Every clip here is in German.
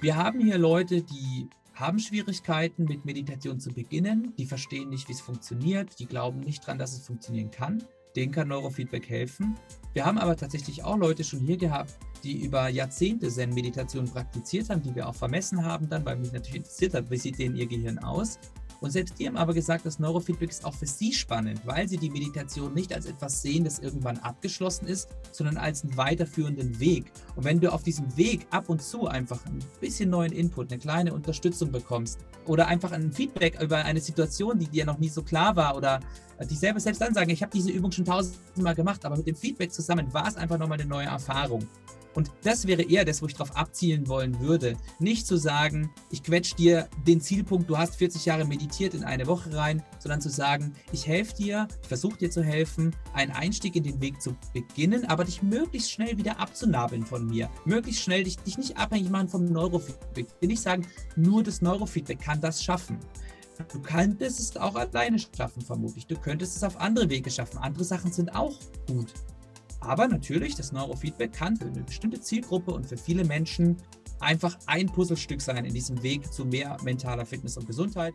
Wir haben hier Leute, die haben Schwierigkeiten mit Meditation zu beginnen, die verstehen nicht, wie es funktioniert, die glauben nicht dran, dass es funktionieren kann. Denen kann Neurofeedback helfen. Wir haben aber tatsächlich auch Leute schon hier gehabt, die über Jahrzehnte Zen-Meditation praktiziert haben, die wir auch vermessen haben dann, weil mich natürlich interessiert hat, wie sieht denn ihr Gehirn aus. Und selbst die haben aber gesagt, das Neurofeedback ist auch für sie spannend, weil sie die Meditation nicht als etwas sehen, das irgendwann abgeschlossen ist, sondern als einen weiterführenden Weg. Und wenn du auf diesem Weg ab und zu einfach ein bisschen neuen Input, eine kleine Unterstützung bekommst oder einfach ein Feedback über eine Situation, die dir noch nie so klar war oder dich selber selbst dann sagen, ich habe diese Übung schon tausendmal gemacht, aber mit dem Feedback zusammen war es einfach nochmal eine neue Erfahrung. Und das wäre eher das, wo ich darauf abzielen wollen würde. Nicht zu sagen, ich quetsch dir den Zielpunkt, du hast 40 Jahre meditiert in eine Woche rein, sondern zu sagen, ich helfe dir, ich versuche dir zu helfen, einen Einstieg in den Weg zu beginnen, aber dich möglichst schnell wieder abzunabeln von mir. Möglichst schnell dich, dich nicht abhängig machen vom Neurofeedback. Nicht sagen, nur das Neurofeedback kann das schaffen. Du könntest es auch alleine schaffen, vermutlich. Du könntest es auf andere Wege schaffen. Andere Sachen sind auch gut. Aber natürlich, das Neurofeedback kann für eine bestimmte Zielgruppe und für viele Menschen einfach ein Puzzlestück sein in diesem Weg zu mehr mentaler Fitness und Gesundheit.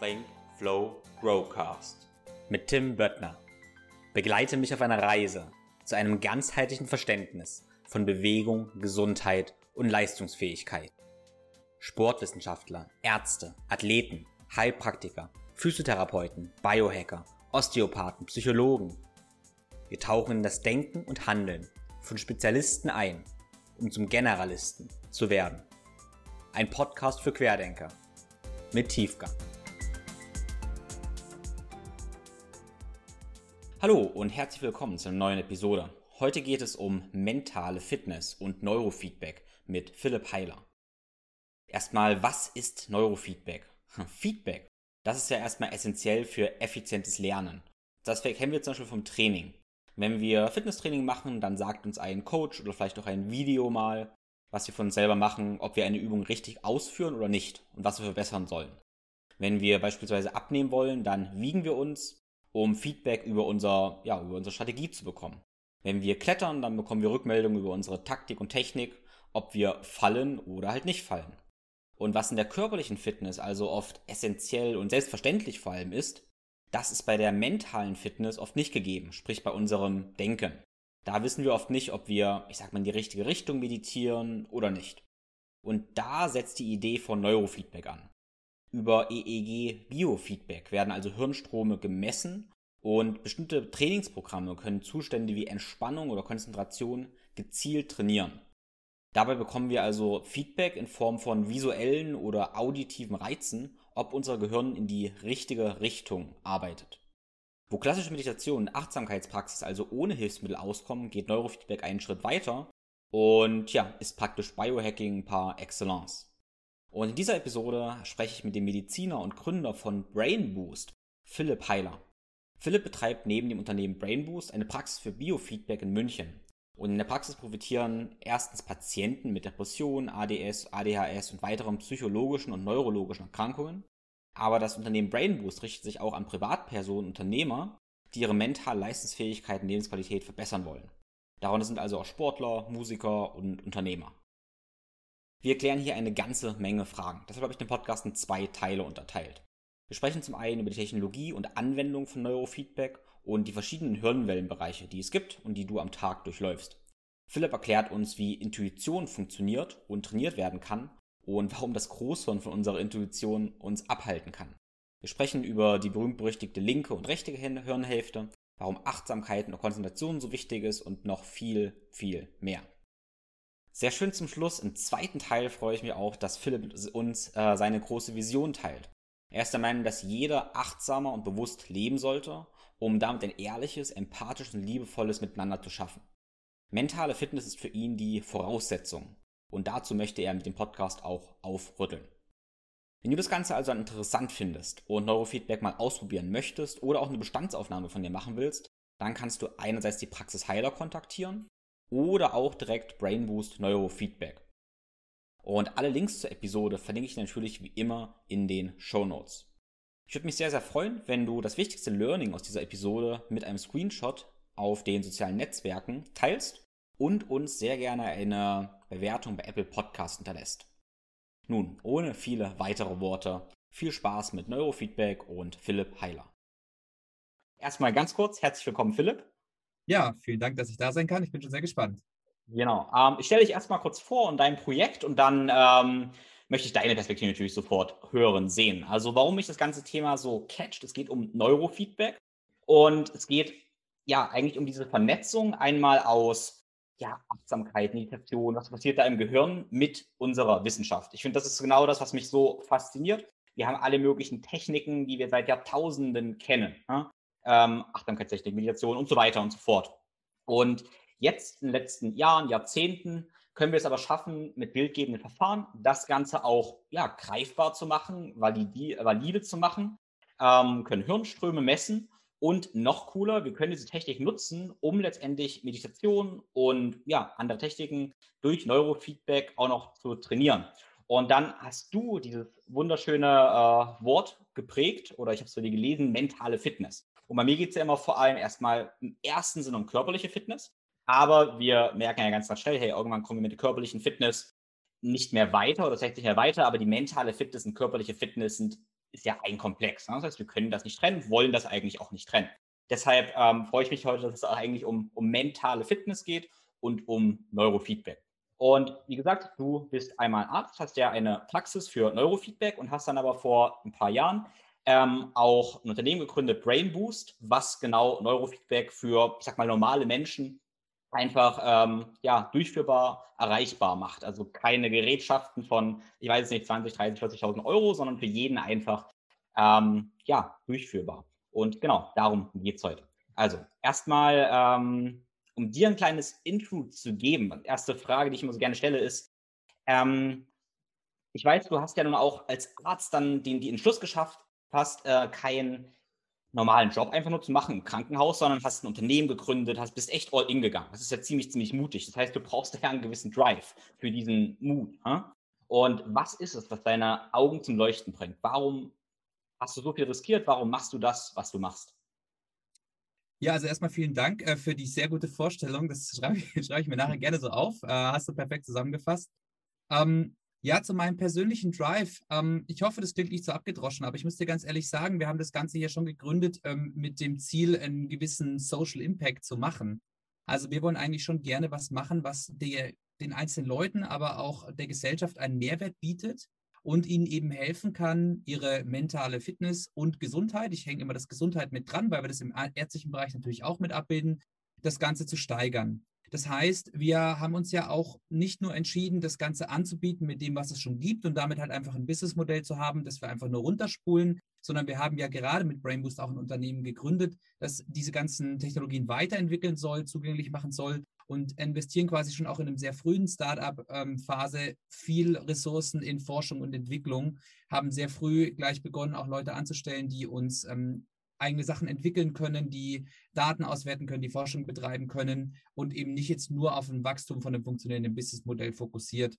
Think, Flow, Growcast mit Tim Böttner. Begleite mich auf einer Reise zu einem ganzheitlichen Verständnis von Bewegung, Gesundheit und Leistungsfähigkeit. Sportwissenschaftler, Ärzte, Athleten, Heilpraktiker, Physiotherapeuten, Biohacker Osteopathen, Psychologen. Wir tauchen in das Denken und Handeln von Spezialisten ein, um zum Generalisten zu werden. Ein Podcast für Querdenker mit Tiefgang. Hallo und herzlich willkommen zu einer neuen Episode. Heute geht es um mentale Fitness und Neurofeedback mit Philipp Heiler. Erstmal, was ist Neurofeedback? Feedback das ist ja erstmal essentiell für effizientes Lernen. Das kennen wir zum Beispiel vom Training. Wenn wir Fitnesstraining machen, dann sagt uns ein Coach oder vielleicht auch ein Video mal, was wir von uns selber machen, ob wir eine Übung richtig ausführen oder nicht und was wir verbessern sollen. Wenn wir beispielsweise abnehmen wollen, dann wiegen wir uns, um Feedback über, unser, ja, über unsere Strategie zu bekommen. Wenn wir klettern, dann bekommen wir Rückmeldungen über unsere Taktik und Technik, ob wir fallen oder halt nicht fallen. Und was in der körperlichen Fitness also oft essentiell und selbstverständlich vor allem ist, das ist bei der mentalen Fitness oft nicht gegeben, sprich bei unserem Denken. Da wissen wir oft nicht, ob wir, ich sag mal, in die richtige Richtung meditieren oder nicht. Und da setzt die Idee von Neurofeedback an. Über EEG Biofeedback werden also Hirnstrome gemessen und bestimmte Trainingsprogramme können Zustände wie Entspannung oder Konzentration gezielt trainieren. Dabei bekommen wir also Feedback in Form von visuellen oder auditiven Reizen, ob unser Gehirn in die richtige Richtung arbeitet. Wo klassische Meditation und Achtsamkeitspraxis also ohne Hilfsmittel auskommen, geht Neurofeedback einen Schritt weiter und ja, ist praktisch Biohacking par excellence. Und in dieser Episode spreche ich mit dem Mediziner und Gründer von Brain Boost, Philipp Heiler. Philipp betreibt neben dem Unternehmen Brain Boost eine Praxis für Biofeedback in München. Und in der Praxis profitieren erstens Patienten mit Depressionen, ADS, ADHS und weiteren psychologischen und neurologischen Erkrankungen. Aber das Unternehmen Brainboost richtet sich auch an Privatpersonen, Unternehmer, die ihre mentale Leistungsfähigkeit und Lebensqualität verbessern wollen. Darunter sind also auch Sportler, Musiker und Unternehmer. Wir klären hier eine ganze Menge Fragen. Deshalb habe ich den Podcast in zwei Teile unterteilt. Wir sprechen zum einen über die Technologie und Anwendung von Neurofeedback und die verschiedenen Hirnwellenbereiche, die es gibt und die du am Tag durchläufst. Philipp erklärt uns, wie Intuition funktioniert und trainiert werden kann und warum das Großhirn von unserer Intuition uns abhalten kann. Wir sprechen über die berühmt-berüchtigte linke und rechte Hirnhälfte, warum Achtsamkeit und Konzentration so wichtig ist und noch viel, viel mehr. Sehr schön zum Schluss. Im zweiten Teil freue ich mich auch, dass Philipp uns äh, seine große Vision teilt. Er ist der Meinung, dass jeder achtsamer und bewusst leben sollte um damit ein ehrliches, empathisches und liebevolles Miteinander zu schaffen. Mentale Fitness ist für ihn die Voraussetzung und dazu möchte er mit dem Podcast auch aufrütteln. Wenn du das Ganze also interessant findest und Neurofeedback mal ausprobieren möchtest oder auch eine Bestandsaufnahme von dir machen willst, dann kannst du einerseits die Praxis Heiler kontaktieren oder auch direkt Brainboost Neurofeedback. Und alle Links zur Episode verlinke ich natürlich wie immer in den Show Notes. Ich würde mich sehr, sehr freuen, wenn du das wichtigste Learning aus dieser Episode mit einem Screenshot auf den sozialen Netzwerken teilst und uns sehr gerne eine Bewertung bei Apple Podcast hinterlässt. Nun, ohne viele weitere Worte, viel Spaß mit Neurofeedback und Philipp Heiler. Erstmal ganz kurz, herzlich willkommen, Philipp. Ja, vielen Dank, dass ich da sein kann. Ich bin schon sehr gespannt. Genau. Ähm, ich stelle dich erstmal kurz vor und dein Projekt und dann ähm, möchte ich deine Perspektive natürlich sofort hören, sehen. Also warum mich das ganze Thema so catcht, es geht um Neurofeedback und es geht ja eigentlich um diese Vernetzung einmal aus ja, Achtsamkeit, Meditation, was passiert da im Gehirn mit unserer Wissenschaft. Ich finde, das ist genau das, was mich so fasziniert. Wir haben alle möglichen Techniken, die wir seit Jahrtausenden kennen. Ja? Ähm, Achtsamkeitstechnik, Meditation und so weiter und so fort. Und jetzt in den letzten Jahren, Jahrzehnten können wir es aber schaffen, mit bildgebenden Verfahren das Ganze auch ja, greifbar zu machen, validi valide zu machen, ähm, können Hirnströme messen und noch cooler, wir können diese Technik nutzen, um letztendlich Meditation und ja, andere Techniken durch Neurofeedback auch noch zu trainieren. Und dann hast du dieses wunderschöne äh, Wort geprägt, oder ich habe es bei dir gelesen, mentale Fitness. Und bei mir geht es ja immer vor allem erstmal im ersten Sinne um körperliche Fitness. Aber wir merken ja ganz, schnell, hey, irgendwann kommen wir mit der körperlichen Fitness nicht mehr weiter oder tatsächlich mehr weiter, aber die mentale Fitness und körperliche Fitness sind, ist ja ein Komplex. Ne? Das heißt, wir können das nicht trennen, wollen das eigentlich auch nicht trennen. Deshalb ähm, freue ich mich heute, dass es eigentlich um, um mentale Fitness geht und um Neurofeedback. Und wie gesagt, du bist einmal Arzt, hast ja eine Praxis für Neurofeedback und hast dann aber vor ein paar Jahren ähm, auch ein Unternehmen gegründet, Brain Boost, was genau Neurofeedback für, ich sag mal, normale Menschen einfach ähm, ja, durchführbar, erreichbar macht. Also keine Gerätschaften von, ich weiß nicht, 20, 30, 40.000 Euro, sondern für jeden einfach ähm, ja, durchführbar. Und genau, darum geht es heute. Also erstmal, ähm, um dir ein kleines Intro zu geben, erste Frage, die ich immer so gerne stelle, ist, ähm, ich weiß, du hast ja nun auch als Arzt dann den, die Entschluss geschafft, hast äh, kein normalen Job einfach nur zu machen im Krankenhaus, sondern hast ein Unternehmen gegründet, hast, bist echt all in gegangen. Das ist ja ziemlich, ziemlich mutig. Das heißt, du brauchst ja einen gewissen Drive für diesen Mut. Hm? Und was ist es, was deine Augen zum Leuchten bringt? Warum hast du so viel riskiert? Warum machst du das, was du machst? Ja, also erstmal vielen Dank äh, für die sehr gute Vorstellung. Das schreibe ich, schreibe ich mir nachher gerne so auf. Äh, hast du perfekt zusammengefasst. Ähm, ja, zu meinem persönlichen Drive. Ähm, ich hoffe, das klingt nicht so abgedroschen, aber ich muss dir ganz ehrlich sagen, wir haben das Ganze hier schon gegründet ähm, mit dem Ziel, einen gewissen Social Impact zu machen. Also wir wollen eigentlich schon gerne was machen, was der, den einzelnen Leuten, aber auch der Gesellschaft einen Mehrwert bietet und ihnen eben helfen kann, ihre mentale Fitness und Gesundheit, ich hänge immer das Gesundheit mit dran, weil wir das im ärztlichen Bereich natürlich auch mit abbilden, das Ganze zu steigern. Das heißt, wir haben uns ja auch nicht nur entschieden, das Ganze anzubieten mit dem, was es schon gibt und damit halt einfach ein Businessmodell zu haben, das wir einfach nur runterspulen, sondern wir haben ja gerade mit Brainboost auch ein Unternehmen gegründet, das diese ganzen Technologien weiterentwickeln soll, zugänglich machen soll und investieren quasi schon auch in einem sehr frühen Startup-Phase ähm, viel Ressourcen in Forschung und Entwicklung, haben sehr früh gleich begonnen, auch Leute anzustellen, die uns ähm, eigene Sachen entwickeln können, die Daten auswerten können, die Forschung betreiben können und eben nicht jetzt nur auf ein Wachstum von einem funktionierenden Businessmodell fokussiert.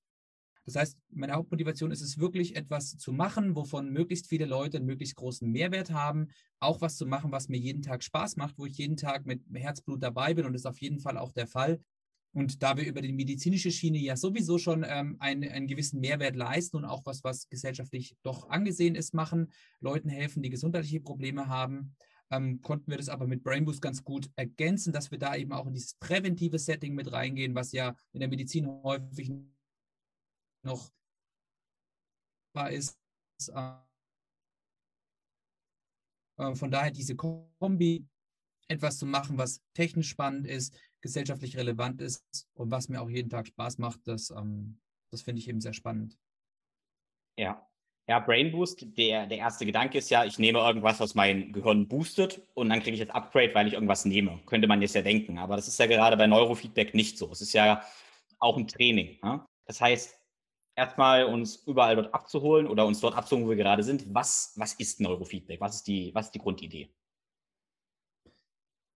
Das heißt, meine Hauptmotivation ist es wirklich, etwas zu machen, wovon möglichst viele Leute einen möglichst großen Mehrwert haben, auch was zu machen, was mir jeden Tag Spaß macht, wo ich jeden Tag mit Herzblut dabei bin und das ist auf jeden Fall auch der Fall. Und da wir über die medizinische Schiene ja sowieso schon ähm, einen, einen gewissen Mehrwert leisten und auch was, was gesellschaftlich doch angesehen ist, machen, Leuten helfen, die gesundheitliche Probleme haben, ähm, konnten wir das aber mit Brainboost ganz gut ergänzen, dass wir da eben auch in dieses präventive Setting mit reingehen, was ja in der Medizin häufig noch ist. Äh, von daher diese Kombi, etwas zu machen, was technisch spannend ist, gesellschaftlich relevant ist und was mir auch jeden Tag Spaß macht, das, ähm, das finde ich eben sehr spannend. Ja. Ja, Brain Boost, der, der erste Gedanke ist ja, ich nehme irgendwas, was mein Gehirn boostet und dann kriege ich jetzt Upgrade, weil ich irgendwas nehme. Könnte man jetzt ja denken. Aber das ist ja gerade bei Neurofeedback nicht so. Es ist ja auch ein Training. Ja? Das heißt, erstmal uns überall dort abzuholen oder uns dort abzuholen, wo wir gerade sind. Was, was ist Neurofeedback? Was ist, die, was ist die Grundidee?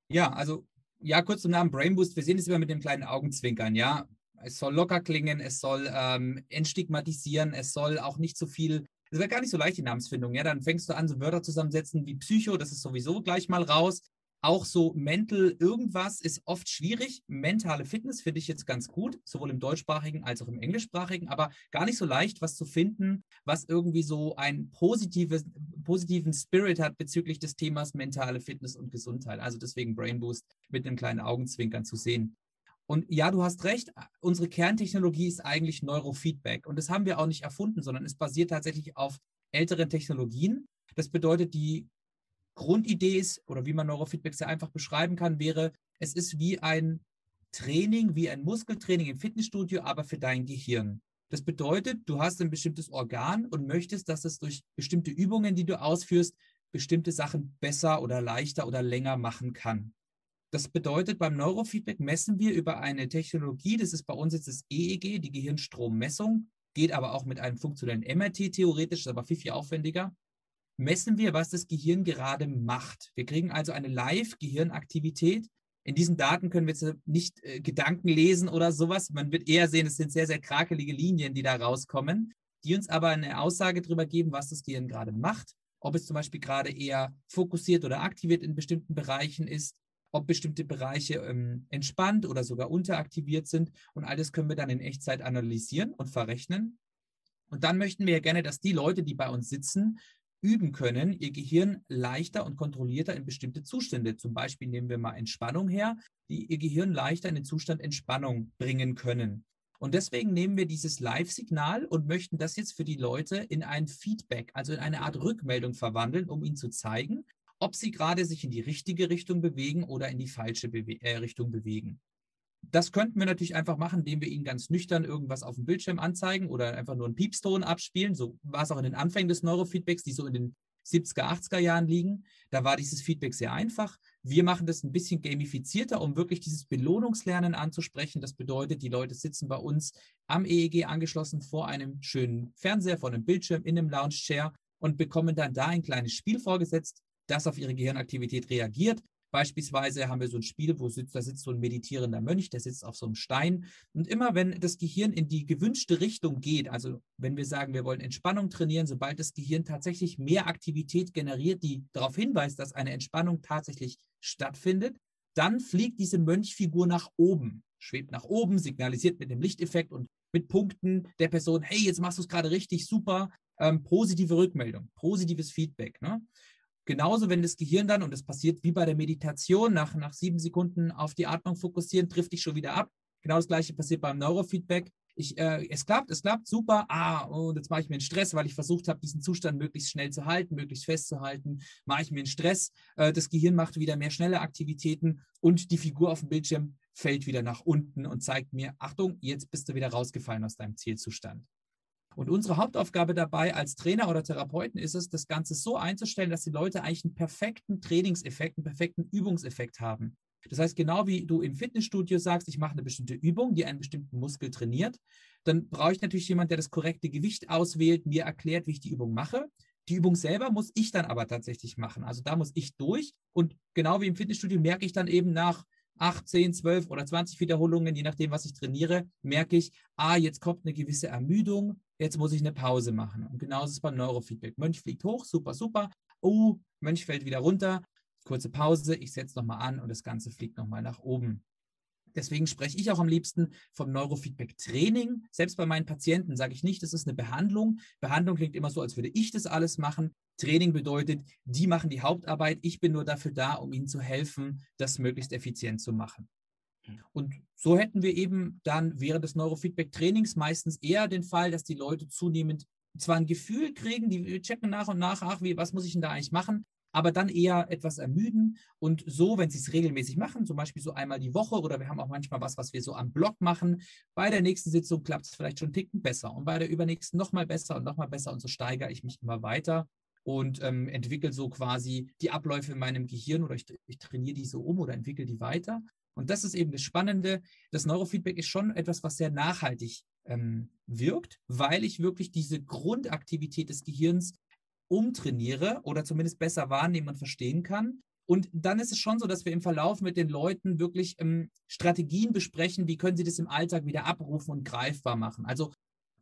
Ja, also ja, kurz zum Namen Brain Boost. Wir sehen es immer mit dem kleinen Augenzwinkern, ja. Es soll locker klingen, es soll ähm, entstigmatisieren, es soll auch nicht so viel. Es wird gar nicht so leicht, die Namensfindung, ja. Dann fängst du an, so Wörter zusammensetzen wie Psycho, das ist sowieso gleich mal raus. Auch so mental irgendwas ist oft schwierig. Mentale Fitness finde ich jetzt ganz gut, sowohl im deutschsprachigen als auch im englischsprachigen, aber gar nicht so leicht, was zu finden, was irgendwie so einen positiven Spirit hat bezüglich des Themas mentale Fitness und Gesundheit. Also deswegen Brain Boost mit einem kleinen Augenzwinkern zu sehen. Und ja, du hast recht, unsere Kerntechnologie ist eigentlich Neurofeedback. Und das haben wir auch nicht erfunden, sondern es basiert tatsächlich auf älteren Technologien. Das bedeutet, die Grundidee ist, oder wie man Neurofeedback sehr einfach beschreiben kann, wäre, es ist wie ein Training, wie ein Muskeltraining im Fitnessstudio, aber für dein Gehirn. Das bedeutet, du hast ein bestimmtes Organ und möchtest, dass es durch bestimmte Übungen, die du ausführst, bestimmte Sachen besser oder leichter oder länger machen kann. Das bedeutet, beim Neurofeedback messen wir über eine Technologie, das ist bei uns jetzt das EEG, die Gehirnstrommessung, geht aber auch mit einem funktionellen MRT theoretisch, ist aber viel, viel aufwendiger messen wir, was das Gehirn gerade macht. Wir kriegen also eine Live-Gehirnaktivität. In diesen Daten können wir jetzt nicht äh, Gedanken lesen oder sowas. Man wird eher sehen, es sind sehr, sehr krakelige Linien, die da rauskommen, die uns aber eine Aussage darüber geben, was das Gehirn gerade macht. Ob es zum Beispiel gerade eher fokussiert oder aktiviert in bestimmten Bereichen ist, ob bestimmte Bereiche ähm, entspannt oder sogar unteraktiviert sind. Und all das können wir dann in Echtzeit analysieren und verrechnen. Und dann möchten wir ja gerne, dass die Leute, die bei uns sitzen, üben können, ihr Gehirn leichter und kontrollierter in bestimmte Zustände. Zum Beispiel nehmen wir mal Entspannung her, die ihr Gehirn leichter in den Zustand Entspannung bringen können. Und deswegen nehmen wir dieses Live-Signal und möchten das jetzt für die Leute in ein Feedback, also in eine Art Rückmeldung verwandeln, um ihnen zu zeigen, ob sie gerade sich in die richtige Richtung bewegen oder in die falsche Bewe äh, Richtung bewegen. Das könnten wir natürlich einfach machen, indem wir Ihnen ganz nüchtern irgendwas auf dem Bildschirm anzeigen oder einfach nur einen Piepston abspielen. So war es auch in den Anfängen des Neurofeedbacks, die so in den 70er, 80er Jahren liegen. Da war dieses Feedback sehr einfach. Wir machen das ein bisschen gamifizierter, um wirklich dieses Belohnungslernen anzusprechen. Das bedeutet, die Leute sitzen bei uns am EEG angeschlossen vor einem schönen Fernseher, vor einem Bildschirm, in einem Lounge-Chair und bekommen dann da ein kleines Spiel vorgesetzt, das auf ihre Gehirnaktivität reagiert. Beispielsweise haben wir so ein Spiel, wo sitzt, da sitzt so ein meditierender Mönch, der sitzt auf so einem Stein. Und immer wenn das Gehirn in die gewünschte Richtung geht, also wenn wir sagen, wir wollen Entspannung trainieren, sobald das Gehirn tatsächlich mehr Aktivität generiert, die darauf hinweist, dass eine Entspannung tatsächlich stattfindet, dann fliegt diese Mönchfigur nach oben, schwebt nach oben, signalisiert mit dem Lichteffekt und mit Punkten der Person, hey, jetzt machst du es gerade richtig, super, ähm, positive Rückmeldung, positives Feedback. Ne? Genauso, wenn das Gehirn dann, und das passiert wie bei der Meditation, nach, nach sieben Sekunden auf die Atmung fokussieren, trifft dich schon wieder ab. Genau das gleiche passiert beim Neurofeedback. Ich, äh, es klappt, es klappt, super. Ah, und jetzt mache ich mir einen Stress, weil ich versucht habe, diesen Zustand möglichst schnell zu halten, möglichst festzuhalten. Mache ich mir einen Stress. Äh, das Gehirn macht wieder mehr schnelle Aktivitäten und die Figur auf dem Bildschirm fällt wieder nach unten und zeigt mir, Achtung, jetzt bist du wieder rausgefallen aus deinem Zielzustand. Und unsere Hauptaufgabe dabei als Trainer oder Therapeuten ist es, das Ganze so einzustellen, dass die Leute eigentlich einen perfekten Trainingseffekt, einen perfekten Übungseffekt haben. Das heißt, genau wie du im Fitnessstudio sagst, ich mache eine bestimmte Übung, die einen bestimmten Muskel trainiert, dann brauche ich natürlich jemanden, der das korrekte Gewicht auswählt, mir erklärt, wie ich die Übung mache. Die Übung selber muss ich dann aber tatsächlich machen. Also da muss ich durch. Und genau wie im Fitnessstudio merke ich dann eben nach 8, 10, 12 oder 20 Wiederholungen, je nachdem, was ich trainiere, merke ich, ah, jetzt kommt eine gewisse Ermüdung, jetzt muss ich eine Pause machen. Und genauso ist es beim Neurofeedback. Mönch fliegt hoch, super, super. Oh, Mönch fällt wieder runter. Kurze Pause, ich setze nochmal an und das Ganze fliegt nochmal nach oben. Deswegen spreche ich auch am liebsten vom Neurofeedback-Training. Selbst bei meinen Patienten sage ich nicht, das ist eine Behandlung. Behandlung klingt immer so, als würde ich das alles machen. Training bedeutet, die machen die Hauptarbeit. Ich bin nur dafür da, um ihnen zu helfen, das möglichst effizient zu machen. Hm. Und so hätten wir eben dann während des Neurofeedback-Trainings meistens eher den Fall, dass die Leute zunehmend zwar ein Gefühl kriegen, die checken nach und nach, ach, wie, was muss ich denn da eigentlich machen, aber dann eher etwas ermüden. Und so, wenn sie es regelmäßig machen, zum Beispiel so einmal die Woche oder wir haben auch manchmal was, was wir so am Block machen, bei der nächsten Sitzung klappt es vielleicht schon einen Ticken besser und bei der übernächsten nochmal besser und nochmal besser und so steigere ich mich immer weiter und ähm, entwickle so quasi die Abläufe in meinem Gehirn oder ich, ich trainiere die so um oder entwickle die weiter. Und das ist eben das Spannende. Das Neurofeedback ist schon etwas, was sehr nachhaltig ähm, wirkt, weil ich wirklich diese Grundaktivität des Gehirns umtrainiere oder zumindest besser wahrnehmen und verstehen kann. Und dann ist es schon so, dass wir im Verlauf mit den Leuten wirklich ähm, Strategien besprechen, wie können sie das im Alltag wieder abrufen und greifbar machen. Also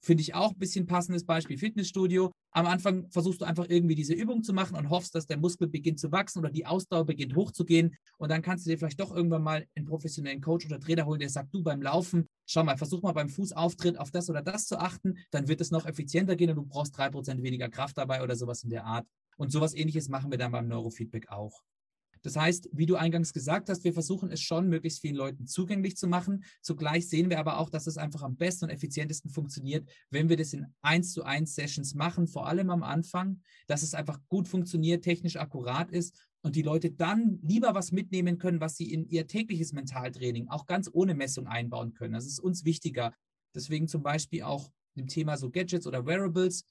finde ich auch ein bisschen passendes Beispiel Fitnessstudio. Am Anfang versuchst du einfach irgendwie diese Übung zu machen und hoffst, dass der Muskel beginnt zu wachsen oder die Ausdauer beginnt hochzugehen. Und dann kannst du dir vielleicht doch irgendwann mal einen professionellen Coach oder Trainer holen, der sagt, du beim Laufen, schau mal, versuch mal beim Fußauftritt auf das oder das zu achten, dann wird es noch effizienter gehen und du brauchst drei Prozent weniger Kraft dabei oder sowas in der Art. Und sowas ähnliches machen wir dann beim Neurofeedback auch. Das heißt, wie du eingangs gesagt hast, wir versuchen es schon, möglichst vielen Leuten zugänglich zu machen. Zugleich sehen wir aber auch, dass es einfach am besten und effizientesten funktioniert, wenn wir das in 1 zu 1 Sessions machen, vor allem am Anfang, dass es einfach gut funktioniert, technisch akkurat ist und die Leute dann lieber was mitnehmen können, was sie in ihr tägliches Mentaltraining auch ganz ohne Messung einbauen können. Das ist uns wichtiger. Deswegen zum Beispiel auch im Thema so Gadgets oder Wearables.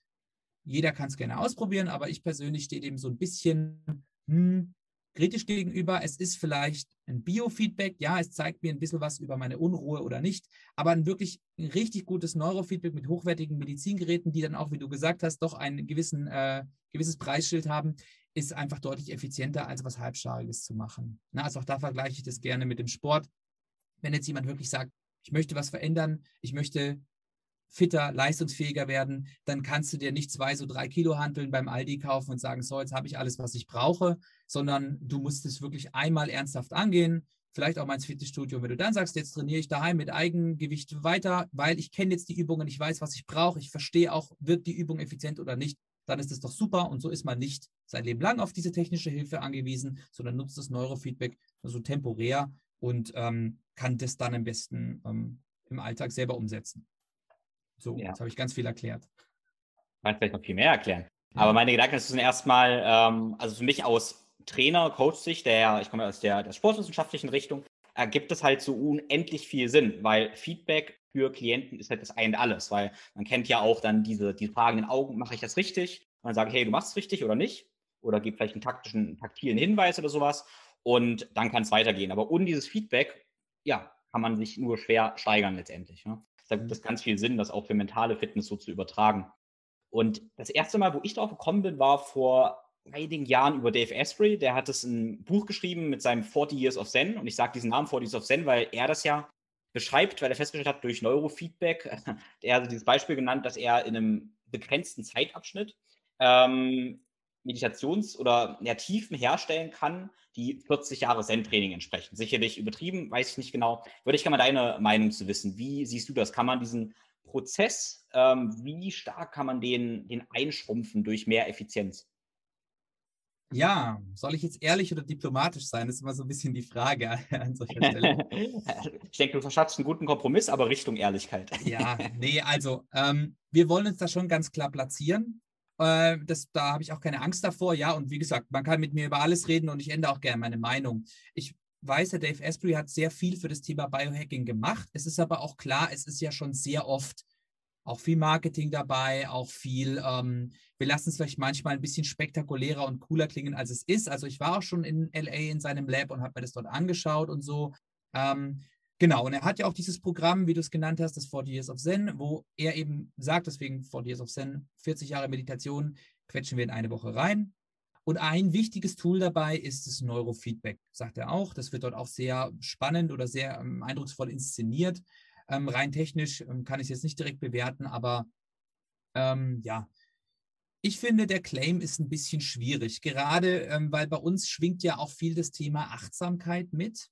Jeder kann es gerne ausprobieren, aber ich persönlich stehe dem so ein bisschen, hm, kritisch gegenüber. Es ist vielleicht ein Biofeedback, ja, es zeigt mir ein bisschen was über meine Unruhe oder nicht, aber ein wirklich ein richtig gutes Neurofeedback mit hochwertigen Medizingeräten, die dann auch, wie du gesagt hast, doch ein gewissen, äh, gewisses Preisschild haben, ist einfach deutlich effizienter, als was Halbschariges zu machen. Na, also auch da vergleiche ich das gerne mit dem Sport. Wenn jetzt jemand wirklich sagt, ich möchte was verändern, ich möchte fitter, leistungsfähiger werden, dann kannst du dir nicht zwei, so drei Kilo Hanteln beim Aldi kaufen und sagen, so, jetzt habe ich alles, was ich brauche, sondern du musst es wirklich einmal ernsthaft angehen, vielleicht auch mal ins Fitnessstudio. Wenn du dann sagst, jetzt trainiere ich daheim mit Eigengewicht weiter, weil ich kenne jetzt die Übungen, ich weiß, was ich brauche, ich verstehe auch, wird die Übung effizient oder nicht, dann ist es doch super und so ist man nicht sein Leben lang auf diese technische Hilfe angewiesen, sondern nutzt das Neurofeedback so also temporär und ähm, kann das dann am besten ähm, im Alltag selber umsetzen. So, ja. jetzt habe ich ganz viel erklärt. Kannst vielleicht noch viel mehr erklären. Aber meine Gedanken sind erstmal, ähm, also für mich aus Trainer, Coach-Sicht, der, ich komme aus der, der sportwissenschaftlichen Richtung, ergibt es halt so unendlich viel Sinn, weil Feedback für Klienten ist halt das ein und alles, weil man kennt ja auch dann diese, die fragenden Augen, mache ich das richtig? Und dann sage ich, hey, du machst es richtig oder nicht? Oder gib vielleicht einen taktischen, taktilen Hinweis oder sowas und dann kann es weitergehen. Aber ohne dieses Feedback, ja, kann man sich nur schwer steigern letztendlich. Ne? Da gibt es ganz viel Sinn, das auch für mentale Fitness so zu übertragen. Und das erste Mal, wo ich drauf gekommen bin, war vor einigen Jahren über Dave Asprey. Der hat es ein Buch geschrieben mit seinem 40 Years of Zen. Und ich sage diesen Namen 40 Years of Zen, weil er das ja beschreibt, weil er festgestellt hat durch Neurofeedback. Er hat dieses Beispiel genannt, dass er in einem begrenzten Zeitabschnitt ähm, Meditations- oder ja, Tiefen herstellen kann, die 40 Jahre Zen-Training entsprechen. Sicherlich übertrieben, weiß ich nicht genau. Würde ich gerne mal deine Meinung zu wissen. Wie siehst du das? Kann man diesen Prozess, ähm, wie stark kann man den, den einschrumpfen durch mehr Effizienz? Ja, soll ich jetzt ehrlich oder diplomatisch sein? Das ist immer so ein bisschen die Frage an solcher Stelle. ich denke, du verschaffst einen guten Kompromiss, aber Richtung Ehrlichkeit. ja, nee, also ähm, wir wollen uns da schon ganz klar platzieren. Äh, das, da habe ich auch keine Angst davor. Ja, und wie gesagt, man kann mit mir über alles reden und ich ändere auch gerne meine Meinung. Ich weiß, der Dave Asprey hat sehr viel für das Thema Biohacking gemacht. Es ist aber auch klar, es ist ja schon sehr oft auch viel Marketing dabei, auch viel, ähm, wir lassen es vielleicht manchmal ein bisschen spektakulärer und cooler klingen, als es ist. Also ich war auch schon in LA in seinem Lab und habe mir das dort angeschaut und so. Ähm, Genau, und er hat ja auch dieses Programm, wie du es genannt hast, das 40 Years of Zen, wo er eben sagt, deswegen 40 Years of Zen, 40 Jahre Meditation, quetschen wir in eine Woche rein. Und ein wichtiges Tool dabei ist das Neurofeedback, sagt er auch. Das wird dort auch sehr spannend oder sehr ähm, eindrucksvoll inszeniert. Ähm, rein technisch ähm, kann ich es jetzt nicht direkt bewerten, aber ähm, ja, ich finde, der Claim ist ein bisschen schwierig, gerade ähm, weil bei uns schwingt ja auch viel das Thema Achtsamkeit mit.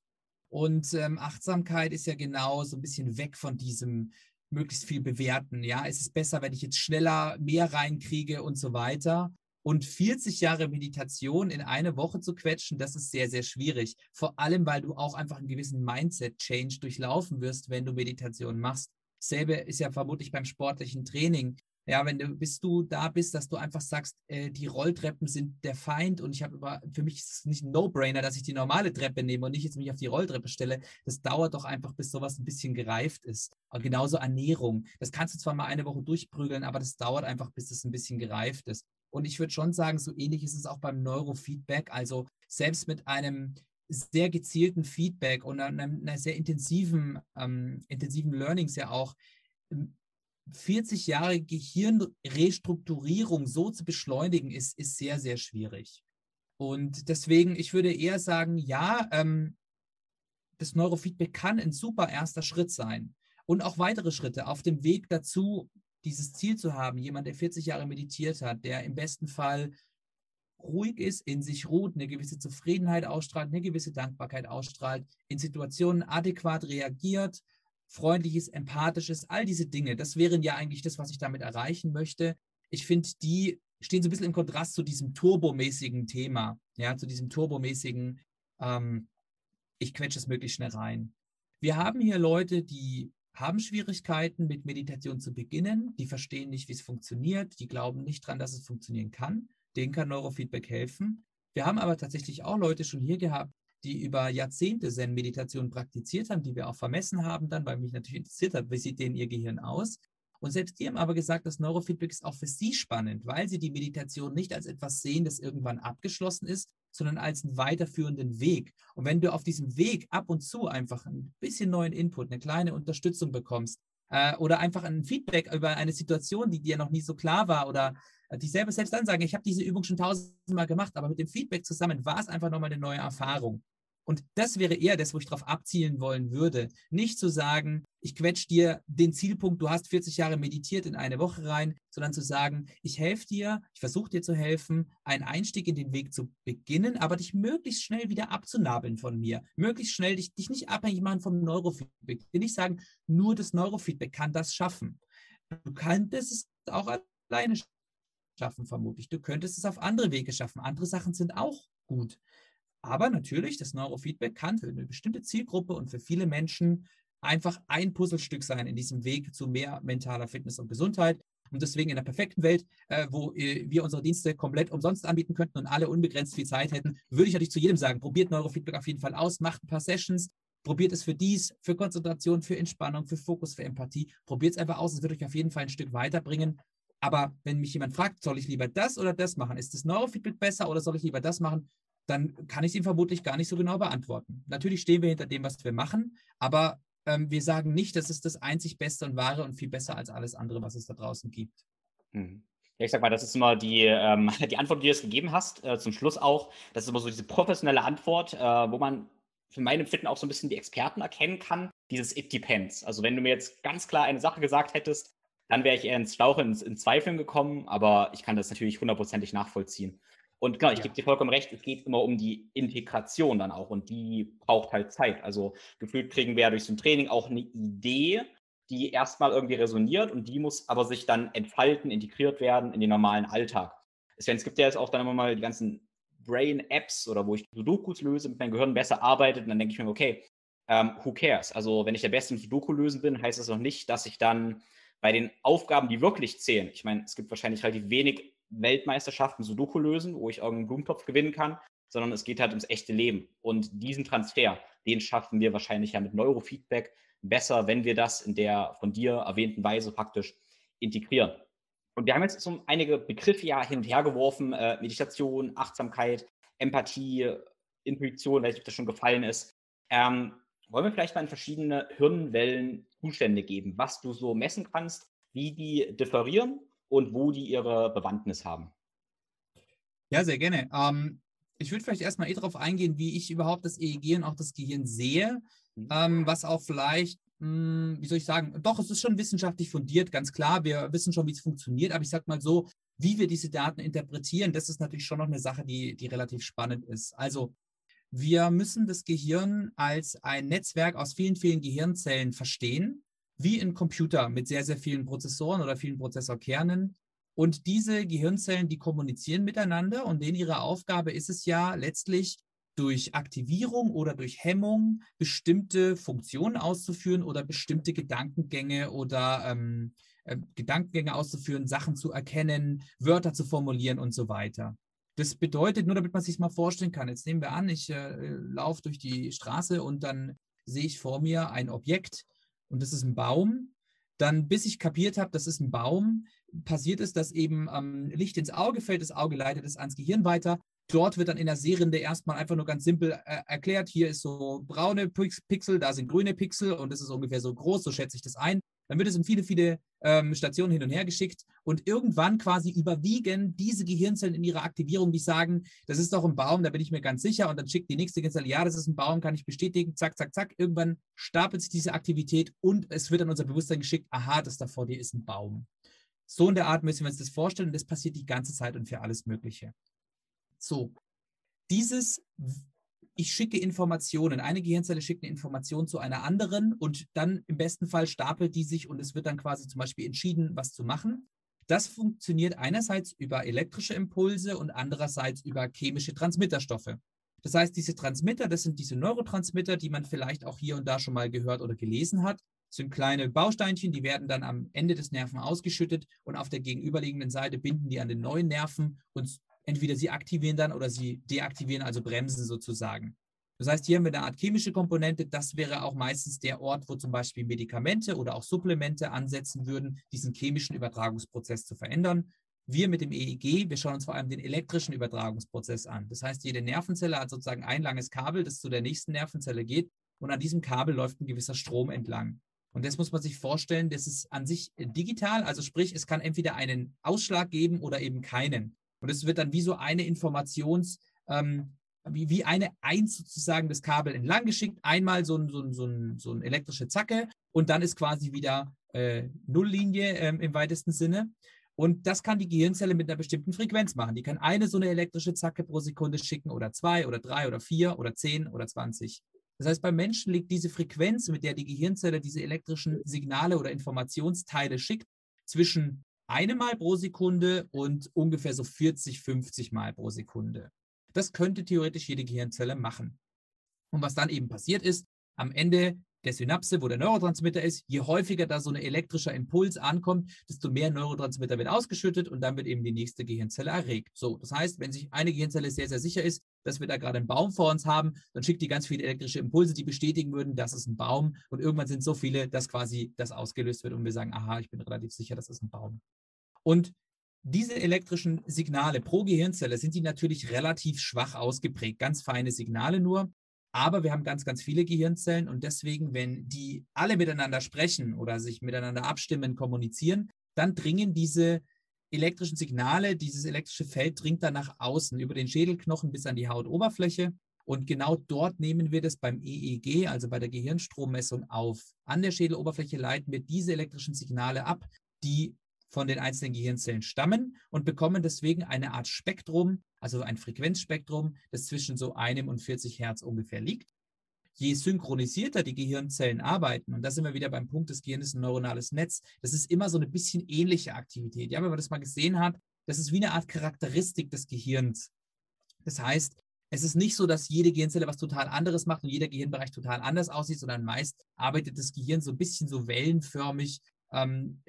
Und ähm, Achtsamkeit ist ja genau so ein bisschen weg von diesem möglichst viel bewerten. Ja, es ist besser, wenn ich jetzt schneller mehr reinkriege und so weiter. Und 40 Jahre Meditation in eine Woche zu quetschen, das ist sehr, sehr schwierig. Vor allem, weil du auch einfach einen gewissen Mindset-Change durchlaufen wirst, wenn du Meditation machst. Selbe ist ja vermutlich beim sportlichen Training. Ja, wenn du bis du da bist, dass du einfach sagst, äh, die Rolltreppen sind der Feind und ich habe über, für mich ist es nicht ein No-Brainer, dass ich die normale Treppe nehme und nicht jetzt mich auf die Rolltreppe stelle. Das dauert doch einfach, bis sowas ein bisschen gereift ist. Und genauso Ernährung. Das kannst du zwar mal eine Woche durchprügeln, aber das dauert einfach, bis das ein bisschen gereift ist. Und ich würde schon sagen, so ähnlich ist es auch beim Neurofeedback. Also selbst mit einem sehr gezielten Feedback und einer, einer sehr intensiven, ähm, intensiven Learnings ja auch, 40 Jahre Gehirnrestrukturierung so zu beschleunigen, ist, ist sehr, sehr schwierig. Und deswegen, ich würde eher sagen, ja, ähm, das Neurofeedback kann ein super erster Schritt sein. Und auch weitere Schritte auf dem Weg dazu, dieses Ziel zu haben, jemand, der 40 Jahre meditiert hat, der im besten Fall ruhig ist, in sich ruht, eine gewisse Zufriedenheit ausstrahlt, eine gewisse Dankbarkeit ausstrahlt, in Situationen adäquat reagiert, freundliches, empathisches, all diese Dinge, das wären ja eigentlich das, was ich damit erreichen möchte. Ich finde, die stehen so ein bisschen im Kontrast zu diesem turbomäßigen Thema, ja, zu diesem turbomäßigen, ähm, ich quetsche es möglichst schnell rein. Wir haben hier Leute, die haben Schwierigkeiten mit Meditation zu beginnen, die verstehen nicht, wie es funktioniert, die glauben nicht dran, dass es funktionieren kann. Denen kann Neurofeedback helfen. Wir haben aber tatsächlich auch Leute schon hier gehabt, die über Jahrzehnte Zen-Meditation praktiziert haben, die wir auch vermessen haben dann, weil mich natürlich interessiert hat, wie sieht denn ihr Gehirn aus? Und selbst die haben aber gesagt, das Neurofeedback ist auch für sie spannend, weil sie die Meditation nicht als etwas sehen, das irgendwann abgeschlossen ist, sondern als einen weiterführenden Weg. Und wenn du auf diesem Weg ab und zu einfach ein bisschen neuen Input, eine kleine Unterstützung bekommst äh, oder einfach ein Feedback über eine Situation, die dir noch nie so klar war oder äh, dich selber selbst dann sagen, ich habe diese Übung schon tausendmal gemacht, aber mit dem Feedback zusammen war es einfach nochmal eine neue Erfahrung. Und das wäre eher das, wo ich darauf abzielen wollen würde. Nicht zu sagen, ich quetsche dir den Zielpunkt, du hast 40 Jahre meditiert in eine Woche rein, sondern zu sagen, ich helfe dir, ich versuche dir zu helfen, einen Einstieg in den Weg zu beginnen, aber dich möglichst schnell wieder abzunabeln von mir. Möglichst schnell dich, dich nicht abhängig machen vom Neurofeedback. Nicht sagen, nur das Neurofeedback kann das schaffen. Du kannst es auch alleine schaffen, vermutlich. Du könntest es auf andere Wege schaffen. Andere Sachen sind auch gut. Aber natürlich, das Neurofeedback kann für eine bestimmte Zielgruppe und für viele Menschen einfach ein Puzzlestück sein in diesem Weg zu mehr mentaler Fitness und Gesundheit. Und deswegen in der perfekten Welt, äh, wo äh, wir unsere Dienste komplett umsonst anbieten könnten und alle unbegrenzt viel Zeit hätten, würde ich natürlich zu jedem sagen, probiert Neurofeedback auf jeden Fall aus, macht ein paar Sessions, probiert es für dies, für Konzentration, für Entspannung, für Fokus, für Empathie. Probiert es einfach aus, es wird euch auf jeden Fall ein Stück weiterbringen. Aber wenn mich jemand fragt, soll ich lieber das oder das machen? Ist das Neurofeedback besser oder soll ich lieber das machen? Dann kann ich es ihm vermutlich gar nicht so genau beantworten. Natürlich stehen wir hinter dem, was wir machen, aber ähm, wir sagen nicht, das ist das einzig Beste und Wahre und viel besser als alles andere, was es da draußen gibt. Hm. Ja, ich sag mal, das ist immer die, ähm, die Antwort, die du jetzt gegeben hast, äh, zum Schluss auch. Das ist immer so diese professionelle Antwort, äh, wo man für mein Empfinden auch so ein bisschen die Experten erkennen kann. Dieses It depends. Also, wenn du mir jetzt ganz klar eine Sache gesagt hättest, dann wäre ich eher ins Schlauch, ins, in Zweifeln gekommen, aber ich kann das natürlich hundertprozentig nachvollziehen. Und genau, ich ja. gebe dir vollkommen recht, es geht immer um die Integration dann auch und die braucht halt Zeit. Also gefühlt kriegen wir ja durch so ein Training auch eine Idee, die erstmal irgendwie resoniert und die muss aber sich dann entfalten, integriert werden in den normalen Alltag. Es gibt ja jetzt auch dann immer mal die ganzen Brain-Apps oder wo ich Sudokus löse, mit meinem Gehirn besser arbeitet und dann denke ich mir, okay, ähm, who cares? Also wenn ich der Beste im Sudoku lösen bin, heißt das noch nicht, dass ich dann bei den Aufgaben, die wirklich zählen, ich meine, es gibt wahrscheinlich relativ wenig Weltmeisterschaften Sudoku lösen, wo ich irgendeinen Blumentopf gewinnen kann, sondern es geht halt ums echte Leben. Und diesen Transfer, den schaffen wir wahrscheinlich ja mit Neurofeedback besser, wenn wir das in der von dir erwähnten Weise praktisch integrieren. Und wir haben jetzt so einige Begriffe ja hin und her geworfen, äh, Meditation, Achtsamkeit, Empathie, Intuition, weiß nicht, ob das schon gefallen ist. Ähm, wollen wir vielleicht mal in verschiedene Hirnwellen Zustände geben, was du so messen kannst, wie die differieren und wo die ihre Bewandtnis haben. Ja, sehr gerne. Ähm, ich würde vielleicht erstmal eh darauf eingehen, wie ich überhaupt das EEG und auch das Gehirn sehe, mhm. ähm, was auch vielleicht, hm, wie soll ich sagen, doch, es ist schon wissenschaftlich fundiert, ganz klar. Wir wissen schon, wie es funktioniert, aber ich sage mal so, wie wir diese Daten interpretieren, das ist natürlich schon noch eine Sache, die, die relativ spannend ist. Also, wir müssen das Gehirn als ein Netzwerk aus vielen, vielen Gehirnzellen verstehen wie ein Computer mit sehr, sehr vielen Prozessoren oder vielen Prozessorkernen. Und diese Gehirnzellen, die kommunizieren miteinander und denen ihre Aufgabe ist es ja letztlich durch Aktivierung oder durch Hemmung bestimmte Funktionen auszuführen oder bestimmte Gedankengänge oder ähm, äh, Gedankengänge auszuführen, Sachen zu erkennen, Wörter zu formulieren und so weiter. Das bedeutet, nur damit man sich mal vorstellen kann, jetzt nehmen wir an, ich äh, laufe durch die Straße und dann sehe ich vor mir ein Objekt, und das ist ein Baum, dann bis ich kapiert habe, das ist ein Baum, passiert es, dass eben ähm, Licht ins Auge fällt, das Auge leitet es ans Gehirn weiter. Dort wird dann in der Serinde erstmal einfach nur ganz simpel äh, erklärt, hier ist so braune Pixel, da sind grüne Pixel und das ist ungefähr so groß, so schätze ich das ein. Dann wird es in viele, viele ähm, Stationen hin und her geschickt und irgendwann quasi überwiegen diese Gehirnzellen in ihrer Aktivierung, die sagen, das ist doch ein Baum, da bin ich mir ganz sicher und dann schickt die nächste Gehirnzelle, ja, das ist ein Baum, kann ich bestätigen, zack, zack, zack. Irgendwann stapelt sich diese Aktivität und es wird an unser Bewusstsein geschickt, aha, das da vor dir ist ein Baum. So in der Art müssen wir uns das vorstellen. Und das passiert die ganze Zeit und für alles Mögliche. So, dieses, ich schicke Informationen, eine Gehirnzelle schickt eine Information zu einer anderen und dann im besten Fall stapelt die sich und es wird dann quasi zum Beispiel entschieden, was zu machen. Das funktioniert einerseits über elektrische Impulse und andererseits über chemische Transmitterstoffe. Das heißt, diese Transmitter, das sind diese Neurotransmitter, die man vielleicht auch hier und da schon mal gehört oder gelesen hat, sind kleine Bausteinchen, die werden dann am Ende des Nerven ausgeschüttet und auf der gegenüberliegenden Seite binden die an den neuen Nerven und entweder sie aktivieren dann oder sie deaktivieren, also bremsen sozusagen. Das heißt, hier haben wir eine Art chemische Komponente. Das wäre auch meistens der Ort, wo zum Beispiel Medikamente oder auch Supplemente ansetzen würden, diesen chemischen Übertragungsprozess zu verändern. Wir mit dem EEG, wir schauen uns vor allem den elektrischen Übertragungsprozess an. Das heißt, jede Nervenzelle hat sozusagen ein langes Kabel, das zu der nächsten Nervenzelle geht und an diesem Kabel läuft ein gewisser Strom entlang. Und das muss man sich vorstellen, das ist an sich digital, also sprich, es kann entweder einen Ausschlag geben oder eben keinen. Und es wird dann wie so eine Informations, ähm, wie, wie eine Eins sozusagen das Kabel entlang geschickt, einmal so ein, so ein, so ein, so ein elektrische Zacke und dann ist quasi wieder äh, Nulllinie ähm, im weitesten Sinne. Und das kann die Gehirnzelle mit einer bestimmten Frequenz machen. Die kann eine so eine elektrische Zacke pro Sekunde schicken oder zwei oder drei oder vier oder zehn oder zwanzig. Das heißt, beim Menschen liegt diese Frequenz, mit der die Gehirnzelle diese elektrischen Signale oder Informationsteile schickt, zwischen einem Mal pro Sekunde und ungefähr so 40, 50 Mal pro Sekunde. Das könnte theoretisch jede Gehirnzelle machen. Und was dann eben passiert ist, am Ende der Synapse, wo der Neurotransmitter ist, je häufiger da so ein elektrischer Impuls ankommt, desto mehr Neurotransmitter wird ausgeschüttet und dann wird eben die nächste Gehirnzelle erregt. So, das heißt, wenn sich eine Gehirnzelle sehr, sehr sicher ist, dass wir da gerade einen Baum vor uns haben, dann schickt die ganz viele elektrische Impulse, die bestätigen würden, das ist ein Baum und irgendwann sind so viele, dass quasi das ausgelöst wird und wir sagen, aha, ich bin relativ sicher, das ist ein Baum. Und diese elektrischen Signale pro Gehirnzelle sind die natürlich relativ schwach ausgeprägt, ganz feine Signale nur. Aber wir haben ganz, ganz viele Gehirnzellen und deswegen, wenn die alle miteinander sprechen oder sich miteinander abstimmen, kommunizieren, dann dringen diese elektrischen Signale, dieses elektrische Feld dringt dann nach außen über den Schädelknochen bis an die Hautoberfläche. Und genau dort nehmen wir das beim EEG, also bei der Gehirnstrommessung, auf. An der Schädeloberfläche leiten wir diese elektrischen Signale ab, die von den einzelnen Gehirnzellen stammen und bekommen deswegen eine Art Spektrum, also ein Frequenzspektrum, das zwischen so einem und 40 Hertz ungefähr liegt. Je synchronisierter die Gehirnzellen arbeiten, und da sind wir wieder beim Punkt, des Gehirns ein neuronales Netz, das ist immer so eine bisschen ähnliche Aktivität. Ja, wenn man das mal gesehen hat, das ist wie eine Art Charakteristik des Gehirns. Das heißt, es ist nicht so, dass jede Gehirnzelle was total anderes macht und jeder Gehirnbereich total anders aussieht, sondern meist arbeitet das Gehirn so ein bisschen so wellenförmig ähm,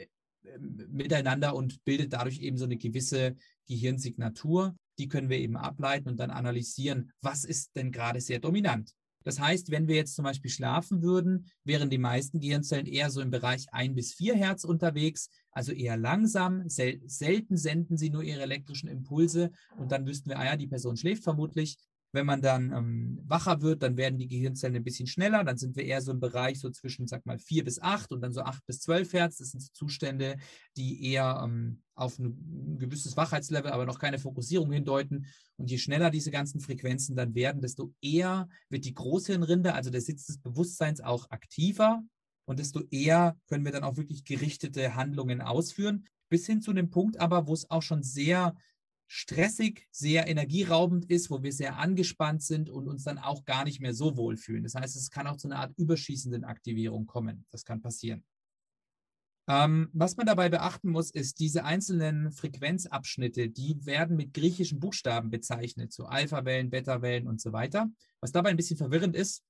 miteinander und bildet dadurch eben so eine gewisse Gehirnsignatur. Die können wir eben ableiten und dann analysieren, was ist denn gerade sehr dominant. Das heißt, wenn wir jetzt zum Beispiel schlafen würden, wären die meisten Gehirnzellen eher so im Bereich 1 bis 4 Hertz unterwegs, also eher langsam. Sel selten senden sie nur ihre elektrischen Impulse und dann wüssten wir, ah ja, die Person schläft vermutlich. Wenn man dann ähm, wacher wird, dann werden die Gehirnzellen ein bisschen schneller. Dann sind wir eher so im Bereich so zwischen, sag mal, 4 bis 8 und dann so 8 bis 12 Hertz. Das sind so Zustände, die eher ähm, auf ein gewisses Wachheitslevel, aber noch keine Fokussierung hindeuten. Und je schneller diese ganzen Frequenzen dann werden, desto eher wird die Großhirnrinde, also der Sitz des Bewusstseins, auch aktiver. Und desto eher können wir dann auch wirklich gerichtete Handlungen ausführen. Bis hin zu dem Punkt aber, wo es auch schon sehr stressig, sehr energieraubend ist, wo wir sehr angespannt sind und uns dann auch gar nicht mehr so wohlfühlen. Das heißt, es kann auch zu einer Art überschießenden Aktivierung kommen. Das kann passieren. Ähm, was man dabei beachten muss, ist, diese einzelnen Frequenzabschnitte, die werden mit griechischen Buchstaben bezeichnet, so Alpha-Wellen, Beta-Wellen und so weiter. Was dabei ein bisschen verwirrend ist,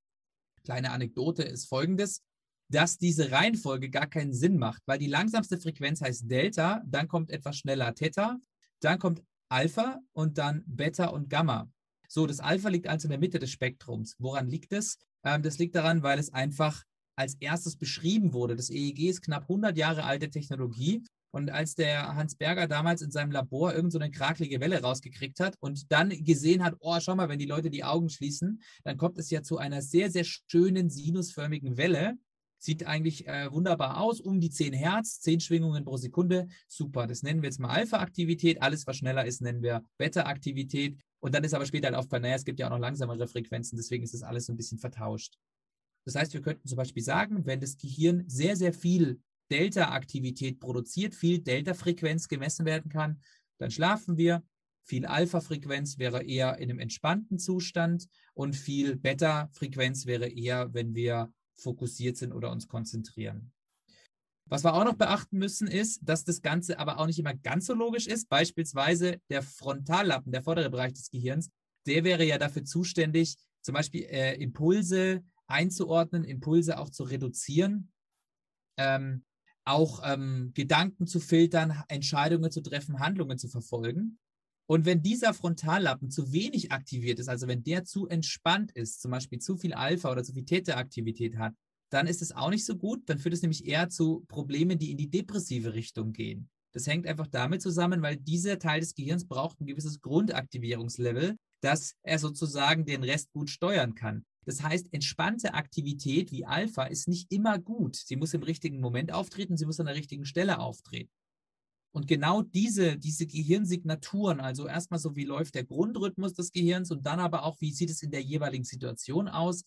kleine Anekdote ist folgendes, dass diese Reihenfolge gar keinen Sinn macht, weil die langsamste Frequenz heißt Delta, dann kommt etwas schneller Theta, dann kommt Alpha und dann Beta und Gamma. So, das Alpha liegt also in der Mitte des Spektrums. Woran liegt es? Ähm, das liegt daran, weil es einfach als erstes beschrieben wurde. Das EEG ist knapp 100 Jahre alte Technologie. Und als der Hans Berger damals in seinem Labor irgendeine so krakelige Welle rausgekriegt hat und dann gesehen hat, oh, schau mal, wenn die Leute die Augen schließen, dann kommt es ja zu einer sehr, sehr schönen sinusförmigen Welle. Sieht eigentlich äh, wunderbar aus, um die 10 Hertz, 10 Schwingungen pro Sekunde. Super, das nennen wir jetzt mal Alpha-Aktivität. Alles, was schneller ist, nennen wir Beta-Aktivität. Und dann ist aber später halt aufgefallen, naja, es gibt ja auch noch langsamere Frequenzen, deswegen ist das alles so ein bisschen vertauscht. Das heißt, wir könnten zum Beispiel sagen, wenn das Gehirn sehr, sehr viel Delta-Aktivität produziert, viel Delta-Frequenz gemessen werden kann, dann schlafen wir. Viel Alpha-Frequenz wäre eher in einem entspannten Zustand und viel Beta-Frequenz wäre eher, wenn wir fokussiert sind oder uns konzentrieren. Was wir auch noch beachten müssen, ist, dass das Ganze aber auch nicht immer ganz so logisch ist. Beispielsweise der Frontallappen, der vordere Bereich des Gehirns, der wäre ja dafür zuständig, zum Beispiel äh, Impulse einzuordnen, Impulse auch zu reduzieren, ähm, auch ähm, Gedanken zu filtern, Entscheidungen zu treffen, Handlungen zu verfolgen. Und wenn dieser Frontallappen zu wenig aktiviert ist, also wenn der zu entspannt ist, zum Beispiel zu viel Alpha oder zu viel Theta-Aktivität hat, dann ist es auch nicht so gut. Dann führt es nämlich eher zu Problemen, die in die depressive Richtung gehen. Das hängt einfach damit zusammen, weil dieser Teil des Gehirns braucht ein gewisses Grundaktivierungslevel, dass er sozusagen den Rest gut steuern kann. Das heißt, entspannte Aktivität wie Alpha ist nicht immer gut. Sie muss im richtigen Moment auftreten, sie muss an der richtigen Stelle auftreten. Und genau diese, diese Gehirnsignaturen, also erstmal so, wie läuft der Grundrhythmus des Gehirns und dann aber auch, wie sieht es in der jeweiligen Situation aus,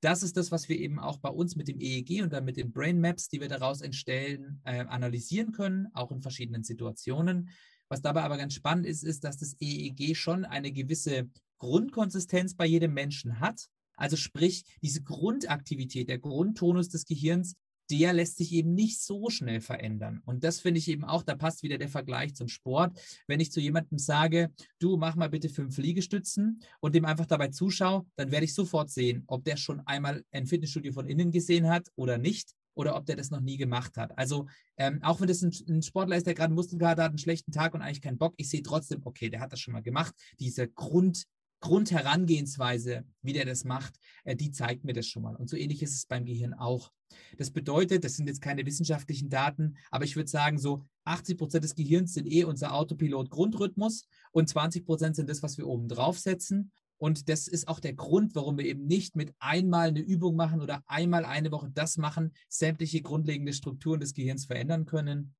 das ist das, was wir eben auch bei uns mit dem EEG und dann mit den Brain Maps, die wir daraus entstellen, äh, analysieren können, auch in verschiedenen Situationen. Was dabei aber ganz spannend ist, ist, dass das EEG schon eine gewisse Grundkonsistenz bei jedem Menschen hat. Also sprich, diese Grundaktivität, der Grundtonus des Gehirns, der lässt sich eben nicht so schnell verändern. Und das finde ich eben auch, da passt wieder der Vergleich zum Sport. Wenn ich zu jemandem sage, du mach mal bitte fünf Liegestützen und dem einfach dabei zuschaue, dann werde ich sofort sehen, ob der schon einmal ein Fitnessstudio von innen gesehen hat oder nicht oder ob der das noch nie gemacht hat. Also ähm, auch wenn das ein, ein Sportler ist, der gerade Muskelkater hat, einen schlechten Tag und eigentlich keinen Bock, ich sehe trotzdem, okay, der hat das schon mal gemacht. Diese Grund, Grundherangehensweise, wie der das macht, äh, die zeigt mir das schon mal. Und so ähnlich ist es beim Gehirn auch. Das bedeutet, das sind jetzt keine wissenschaftlichen Daten, aber ich würde sagen, so 80 Prozent des Gehirns sind eh unser Autopilot-Grundrhythmus und 20 Prozent sind das, was wir oben draufsetzen. Und das ist auch der Grund, warum wir eben nicht mit einmal eine Übung machen oder einmal eine Woche das machen, sämtliche grundlegende Strukturen des Gehirns verändern können,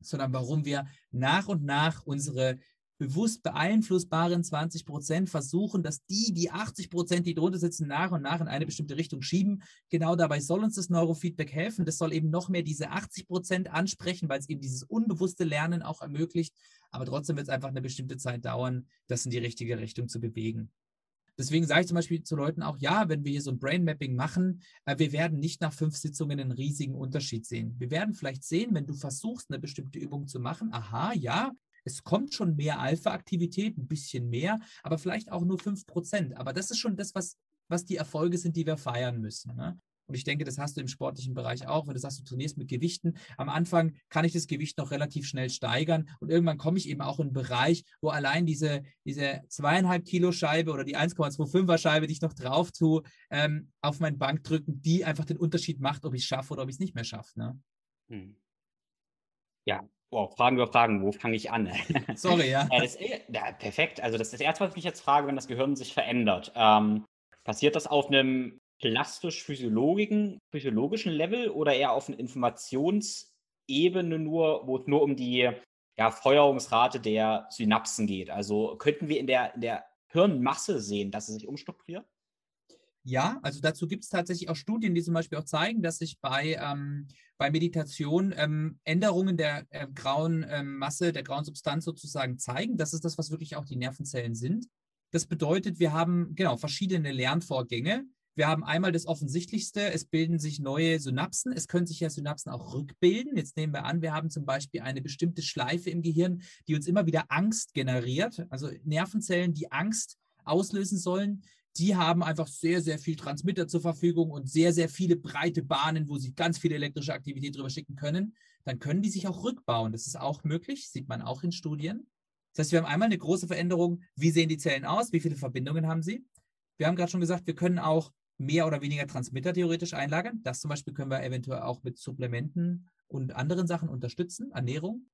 sondern warum wir nach und nach unsere bewusst beeinflussbaren 20 Prozent versuchen, dass die, die 80 Prozent, die drunter sitzen, nach und nach in eine bestimmte Richtung schieben. Genau dabei soll uns das Neurofeedback helfen. Das soll eben noch mehr diese 80 Prozent ansprechen, weil es eben dieses unbewusste Lernen auch ermöglicht. Aber trotzdem wird es einfach eine bestimmte Zeit dauern, das in die richtige Richtung zu bewegen. Deswegen sage ich zum Beispiel zu Leuten auch, ja, wenn wir hier so ein Brain Mapping machen, äh, wir werden nicht nach fünf Sitzungen einen riesigen Unterschied sehen. Wir werden vielleicht sehen, wenn du versuchst, eine bestimmte Übung zu machen, aha, ja, es kommt schon mehr Alpha-Aktivität, ein bisschen mehr, aber vielleicht auch nur 5%. Aber das ist schon das, was, was die Erfolge sind, die wir feiern müssen. Ne? Und ich denke, das hast du im sportlichen Bereich auch, wenn du sagst, du trainierst mit Gewichten. Am Anfang kann ich das Gewicht noch relativ schnell steigern und irgendwann komme ich eben auch in einen Bereich, wo allein diese, diese zweieinhalb Kilo Scheibe oder die 1,25er Scheibe, die ich noch drauf tue, ähm, auf mein drücken, die einfach den Unterschied macht, ob ich es schaffe oder ob ich es nicht mehr schaffe. Ne? Hm. Ja, Wow, Fragen über Fragen, wo fange ich an? Sorry, ja. ja, das, ja, perfekt. Also das ist das Erste, was ich mich jetzt frage, wenn das Gehirn sich verändert. Ähm, passiert das auf einem plastisch-physiologischen physiologischen Level oder eher auf einer Informationsebene nur, wo es nur um die ja, Feuerungsrate der Synapsen geht? Also könnten wir in der, in der Hirnmasse sehen, dass es sich umstrukturiert? Ja, also dazu gibt es tatsächlich auch Studien, die zum Beispiel auch zeigen, dass sich bei, ähm, bei Meditation ähm, Änderungen der äh, grauen ähm, Masse, der grauen Substanz sozusagen zeigen. Das ist das, was wirklich auch die Nervenzellen sind. Das bedeutet, wir haben genau verschiedene Lernvorgänge. Wir haben einmal das Offensichtlichste, es bilden sich neue Synapsen. Es können sich ja Synapsen auch rückbilden. Jetzt nehmen wir an, wir haben zum Beispiel eine bestimmte Schleife im Gehirn, die uns immer wieder Angst generiert. Also Nervenzellen, die Angst auslösen sollen, die haben einfach sehr, sehr viel Transmitter zur Verfügung und sehr, sehr viele breite Bahnen, wo sie ganz viel elektrische Aktivität drüber schicken können. Dann können die sich auch rückbauen. Das ist auch möglich, sieht man auch in Studien. Das heißt, wir haben einmal eine große Veränderung. Wie sehen die Zellen aus? Wie viele Verbindungen haben sie? Wir haben gerade schon gesagt, wir können auch mehr oder weniger Transmitter theoretisch einlagern. Das zum Beispiel können wir eventuell auch mit Supplementen und anderen Sachen unterstützen, Ernährung.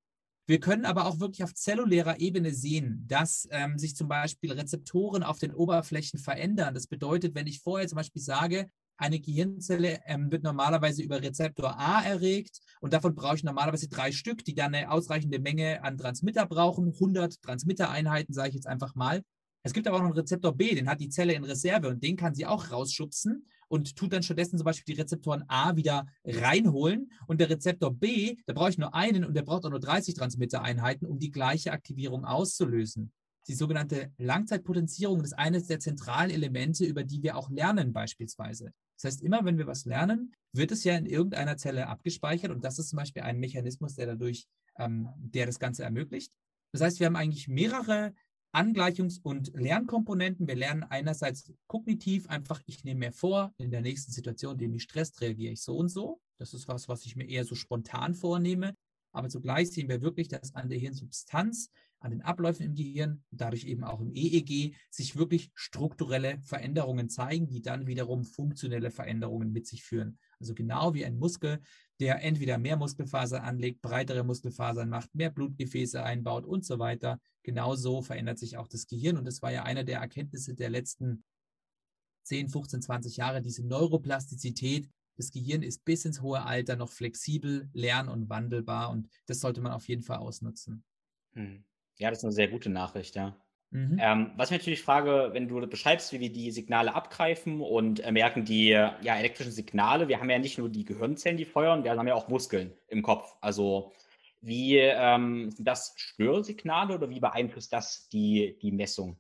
Wir können aber auch wirklich auf zellulärer Ebene sehen, dass ähm, sich zum Beispiel Rezeptoren auf den Oberflächen verändern. Das bedeutet, wenn ich vorher zum Beispiel sage, eine Gehirnzelle ähm, wird normalerweise über Rezeptor A erregt und davon brauche ich normalerweise drei Stück, die dann eine ausreichende Menge an Transmitter brauchen. 100 Transmittereinheiten, sage ich jetzt einfach mal. Es gibt aber auch noch einen Rezeptor B, den hat die Zelle in Reserve und den kann sie auch rausschubsen und tut dann stattdessen zum Beispiel die Rezeptoren A wieder reinholen und der Rezeptor B, da brauche ich nur einen und der braucht auch nur 30 Transmittereinheiten, um die gleiche Aktivierung auszulösen. Die sogenannte Langzeitpotenzierung ist eines der zentralen Elemente, über die wir auch lernen beispielsweise. Das heißt, immer wenn wir was lernen, wird es ja in irgendeiner Zelle abgespeichert und das ist zum Beispiel ein Mechanismus, der dadurch, ähm, der das Ganze ermöglicht. Das heißt, wir haben eigentlich mehrere Angleichungs- und Lernkomponenten. Wir lernen einerseits kognitiv einfach, ich nehme mir vor, in der nächsten Situation, die mich stresst, reagiere ich so und so. Das ist was, was ich mir eher so spontan vornehme. Aber zugleich sehen wir wirklich, dass an der Hirnsubstanz, an den Abläufen im Gehirn, dadurch eben auch im EEG, sich wirklich strukturelle Veränderungen zeigen, die dann wiederum funktionelle Veränderungen mit sich führen. Also genau wie ein Muskel, der entweder mehr Muskelfasern anlegt, breitere Muskelfasern macht, mehr Blutgefäße einbaut und so weiter. Genauso verändert sich auch das Gehirn. Und das war ja eine der Erkenntnisse der letzten 10, 15, 20 Jahre, diese Neuroplastizität. Das Gehirn ist bis ins hohe Alter noch flexibel, lern- und wandelbar. Und das sollte man auf jeden Fall ausnutzen. Hm. Ja, das ist eine sehr gute Nachricht, ja. Mhm. Ähm, was ich natürlich frage, wenn du beschreibst, wie wir die Signale abgreifen und äh, merken die ja, elektrischen Signale, wir haben ja nicht nur die Gehirnzellen, die feuern, wir haben ja auch Muskeln im Kopf. Also wie ähm, sind das Störsignale oder wie beeinflusst das die, die Messung?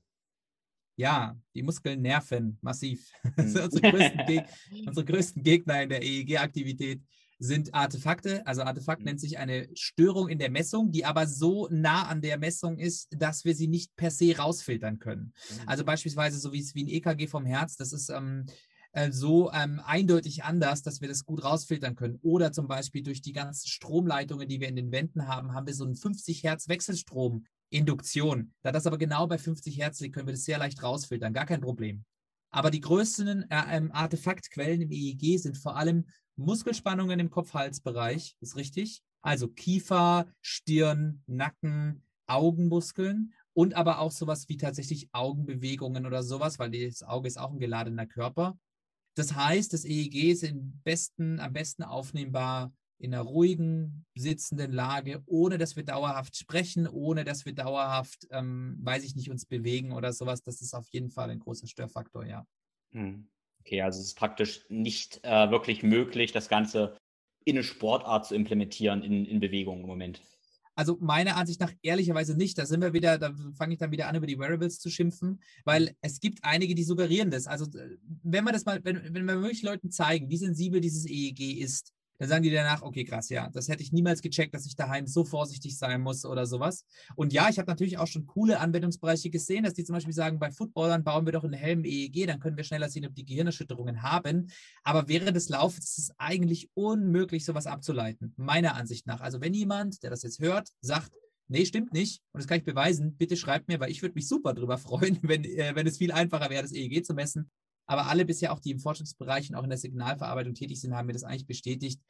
Ja, die Muskeln nerven massiv. Das sind unsere größten, unsere größten Gegner in der EEG-Aktivität sind Artefakte. Also Artefakt mhm. nennt sich eine Störung in der Messung, die aber so nah an der Messung ist, dass wir sie nicht per se rausfiltern können. Mhm. Also beispielsweise so wie es wie ein EKG vom Herz, das ist ähm, äh, so ähm, eindeutig anders, dass wir das gut rausfiltern können. Oder zum Beispiel durch die ganzen Stromleitungen, die wir in den Wänden haben, haben wir so einen 50 Hertz Wechselstrom. Induktion. Da das aber genau bei 50 Hertz liegt, können wir das sehr leicht rausfiltern, gar kein Problem. Aber die größten äh, ähm, Artefaktquellen im EEG sind vor allem Muskelspannungen im Kopf-Hals-Bereich, ist richtig. Also Kiefer, Stirn, Nacken, Augenmuskeln und aber auch sowas wie tatsächlich Augenbewegungen oder sowas, weil das Auge ist auch ein geladener Körper. Das heißt, das EEG ist besten, am besten aufnehmbar in einer ruhigen, sitzenden Lage, ohne dass wir dauerhaft sprechen, ohne dass wir dauerhaft, ähm, weiß ich nicht, uns bewegen oder sowas. Das ist auf jeden Fall ein großer Störfaktor, ja. Hm. Okay, also es ist praktisch nicht äh, wirklich möglich, das Ganze in eine Sportart zu implementieren, in, in Bewegung im Moment. Also meiner Ansicht nach ehrlicherweise nicht. Da sind wir wieder, da fange ich dann wieder an, über die Wearables zu schimpfen, weil es gibt einige, die suggerieren das. Also wenn man das mal, wenn, wenn wir wirklich Leuten zeigen, wie sensibel dieses EEG ist, dann sagen die danach, okay, krass, ja, das hätte ich niemals gecheckt, dass ich daheim so vorsichtig sein muss oder sowas. Und ja, ich habe natürlich auch schon coole Anwendungsbereiche gesehen, dass die zum Beispiel sagen, bei Footballern bauen wir doch einen Helm EEG, dann können wir schneller sehen, ob die Gehirnerschütterungen haben. Aber während des Laufes ist es eigentlich unmöglich, sowas abzuleiten, meiner Ansicht nach. Also wenn jemand, der das jetzt hört, sagt, nee, stimmt nicht, und das kann ich beweisen, bitte schreibt mir, weil ich würde mich super darüber freuen, wenn, äh, wenn es viel einfacher wäre, das EEG zu messen. Aber alle bisher auch, die im Forschungsbereich und auch in der Signalverarbeitung tätig sind, haben mir das eigentlich bestätigt.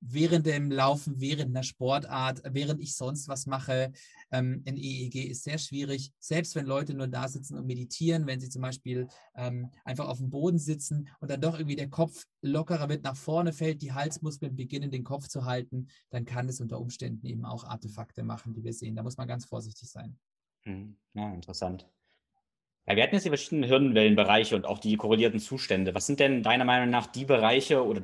Während dem Laufen, während einer Sportart, während ich sonst was mache, ähm, ein EEG ist sehr schwierig. Selbst wenn Leute nur da sitzen und meditieren, wenn sie zum Beispiel ähm, einfach auf dem Boden sitzen und dann doch irgendwie der Kopf lockerer wird, nach vorne fällt, die Halsmuskeln beginnen, den Kopf zu halten, dann kann es unter Umständen eben auch Artefakte machen, die wir sehen. Da muss man ganz vorsichtig sein. Hm, ja, interessant. Ja, wir hatten jetzt die verschiedenen Hirnwellenbereiche und auch die korrelierten Zustände. Was sind denn deiner Meinung nach die Bereiche oder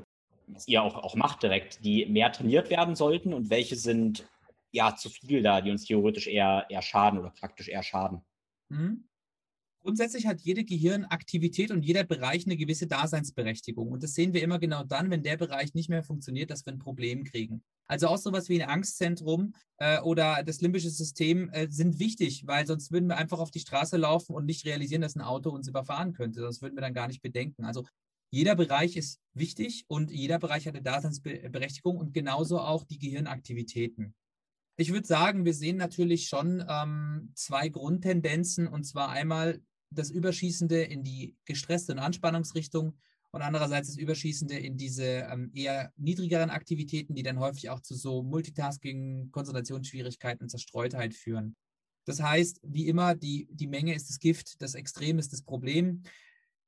was ihr auch, auch macht direkt, die mehr trainiert werden sollten und welche sind ja zu viel da, die uns theoretisch eher, eher schaden oder praktisch eher schaden? Mhm. Grundsätzlich hat jede Gehirnaktivität und jeder Bereich eine gewisse Daseinsberechtigung. Und das sehen wir immer genau dann, wenn der Bereich nicht mehr funktioniert, dass wir ein Problem kriegen. Also auch sowas wie ein Angstzentrum äh, oder das limbische System äh, sind wichtig, weil sonst würden wir einfach auf die Straße laufen und nicht realisieren, dass ein Auto uns überfahren könnte. Das würden wir dann gar nicht bedenken. Also jeder Bereich ist wichtig und jeder Bereich hat eine Daseinsberechtigung und genauso auch die Gehirnaktivitäten. Ich würde sagen, wir sehen natürlich schon ähm, zwei Grundtendenzen und zwar einmal das Überschießende in die gestresste und Anspannungsrichtung und andererseits das Überschießende in diese ähm, eher niedrigeren Aktivitäten, die dann häufig auch zu so Multitasking, Konzentrationsschwierigkeiten, Zerstreutheit führen. Das heißt, wie immer, die, die Menge ist das Gift, das Extrem ist das Problem.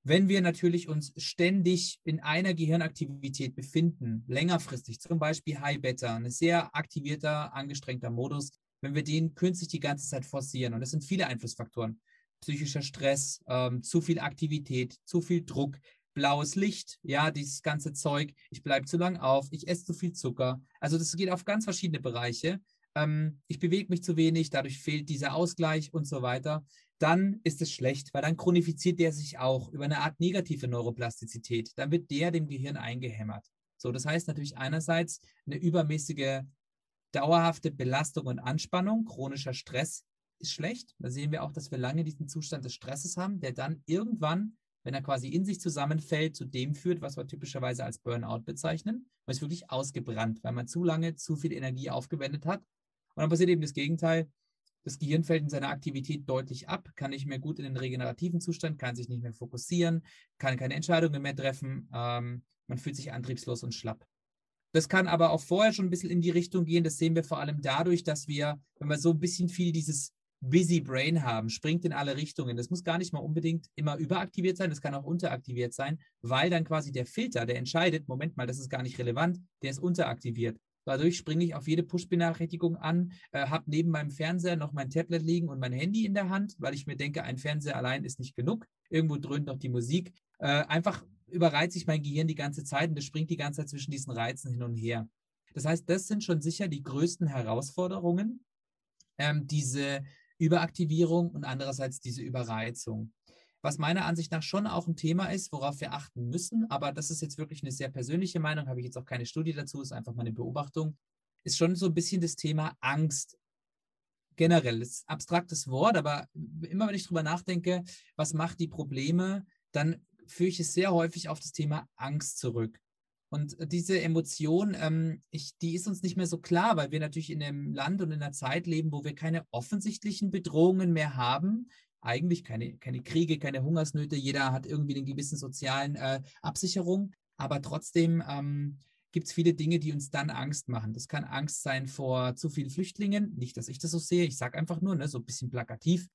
Wenn wir natürlich uns ständig in einer Gehirnaktivität befinden, längerfristig, zum Beispiel High Beta, ein sehr aktivierter, angestrengter Modus, wenn wir den künstlich die ganze Zeit forcieren, und das sind viele Einflussfaktoren, psychischer Stress, ähm, zu viel Aktivität, zu viel Druck, blaues Licht, ja, dieses ganze Zeug, ich bleibe zu lang auf, ich esse zu viel Zucker. Also das geht auf ganz verschiedene Bereiche. Ähm, ich bewege mich zu wenig, dadurch fehlt dieser Ausgleich und so weiter. Dann ist es schlecht, weil dann chronifiziert der sich auch über eine Art negative Neuroplastizität. Dann wird der dem Gehirn eingehämmert. So, das heißt natürlich einerseits eine übermäßige dauerhafte Belastung und Anspannung, chronischer Stress ist schlecht. Da sehen wir auch, dass wir lange diesen Zustand des Stresses haben, der dann irgendwann wenn er quasi in sich zusammenfällt, zu dem führt, was wir typischerweise als Burnout bezeichnen. Man ist wirklich ausgebrannt, weil man zu lange zu viel Energie aufgewendet hat. Und dann passiert eben das Gegenteil. Das Gehirn fällt in seiner Aktivität deutlich ab, kann nicht mehr gut in den regenerativen Zustand, kann sich nicht mehr fokussieren, kann keine Entscheidungen mehr treffen. Ähm, man fühlt sich antriebslos und schlapp. Das kann aber auch vorher schon ein bisschen in die Richtung gehen. Das sehen wir vor allem dadurch, dass wir, wenn wir so ein bisschen viel dieses Busy Brain haben, springt in alle Richtungen. Das muss gar nicht mal unbedingt immer überaktiviert sein, das kann auch unteraktiviert sein, weil dann quasi der Filter, der entscheidet, Moment mal, das ist gar nicht relevant, der ist unteraktiviert. Dadurch springe ich auf jede Push-Benachrichtigung an, äh, habe neben meinem Fernseher noch mein Tablet liegen und mein Handy in der Hand, weil ich mir denke, ein Fernseher allein ist nicht genug. Irgendwo dröhnt noch die Musik. Äh, einfach überreizt sich mein Gehirn die ganze Zeit und das springt die ganze Zeit zwischen diesen Reizen hin und her. Das heißt, das sind schon sicher die größten Herausforderungen, ähm, diese Überaktivierung und andererseits diese Überreizung. Was meiner Ansicht nach schon auch ein Thema ist, worauf wir achten müssen, aber das ist jetzt wirklich eine sehr persönliche Meinung, habe ich jetzt auch keine Studie dazu, ist einfach mal eine Beobachtung, ist schon so ein bisschen das Thema Angst. Generell, das ist ein abstraktes Wort, aber immer wenn ich drüber nachdenke, was macht die Probleme, dann führe ich es sehr häufig auf das Thema Angst zurück. Und diese Emotion, ähm, ich, die ist uns nicht mehr so klar, weil wir natürlich in einem Land und in einer Zeit leben, wo wir keine offensichtlichen Bedrohungen mehr haben. Eigentlich keine, keine Kriege, keine Hungersnöte. Jeder hat irgendwie eine gewisse sozialen äh, Absicherung. Aber trotzdem ähm, gibt es viele Dinge, die uns dann Angst machen. Das kann Angst sein vor zu vielen Flüchtlingen. Nicht, dass ich das so sehe. Ich sage einfach nur, ne, so ein bisschen plakativ.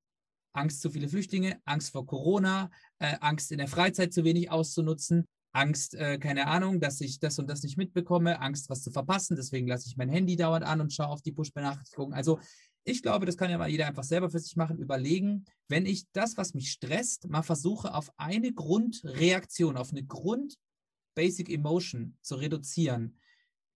Angst zu viele Flüchtlinge, Angst vor Corona, äh, Angst in der Freizeit zu wenig auszunutzen. Angst, äh, keine Ahnung, dass ich das und das nicht mitbekomme, Angst, was zu verpassen, deswegen lasse ich mein Handy dauernd an und schaue auf die Push-Benachrichtigungen. Also ich glaube, das kann ja mal jeder einfach selber für sich machen, überlegen, wenn ich das, was mich stresst, mal versuche, auf eine Grundreaktion, auf eine Grund-Basic Emotion zu reduzieren,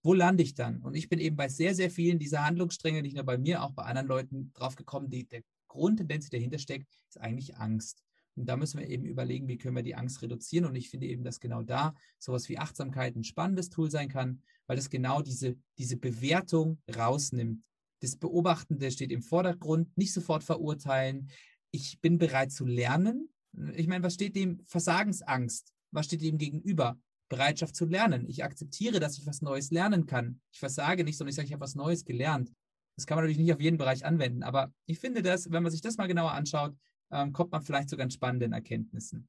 wo lande ich dann? Und ich bin eben bei sehr, sehr vielen dieser Handlungsstränge, nicht nur bei mir, auch bei anderen Leuten drauf gekommen, die, der Grundtendenz, die dahinter steckt, ist eigentlich Angst. Und da müssen wir eben überlegen, wie können wir die Angst reduzieren. Und ich finde eben, dass genau da sowas wie Achtsamkeit ein spannendes Tool sein kann, weil es genau diese, diese Bewertung rausnimmt. Das Beobachtende steht im Vordergrund, nicht sofort verurteilen. Ich bin bereit zu lernen. Ich meine, was steht dem Versagensangst? Was steht dem gegenüber? Bereitschaft zu lernen. Ich akzeptiere, dass ich was Neues lernen kann. Ich versage nicht, sondern ich sage, ich habe was Neues gelernt. Das kann man natürlich nicht auf jeden Bereich anwenden, aber ich finde das, wenn man sich das mal genauer anschaut, ähm, kommt man vielleicht zu ganz spannenden Erkenntnissen.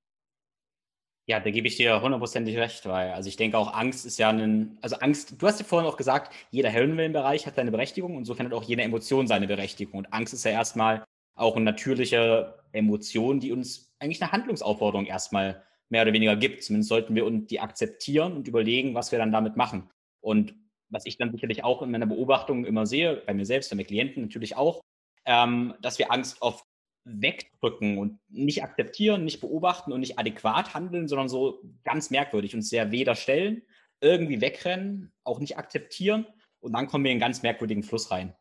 Ja, da gebe ich dir hundertprozentig recht, weil, also ich denke auch, Angst ist ja ein, also Angst, du hast ja vorhin auch gesagt, jeder Heldenwellenbereich hat seine Berechtigung und so hat auch jede Emotion seine Berechtigung. Und Angst ist ja erstmal auch eine natürliche Emotion, die uns eigentlich eine Handlungsaufforderung erstmal mehr oder weniger gibt. Zumindest sollten wir uns die akzeptieren und überlegen, was wir dann damit machen. Und was ich dann sicherlich auch in meiner Beobachtung immer sehe, bei mir selbst, bei meinen Klienten natürlich auch, ähm, dass wir Angst oft wegdrücken und nicht akzeptieren, nicht beobachten und nicht adäquat handeln, sondern so ganz merkwürdig und sehr weder stellen, irgendwie wegrennen, auch nicht akzeptieren und dann kommen wir in einen ganz merkwürdigen Fluss rein.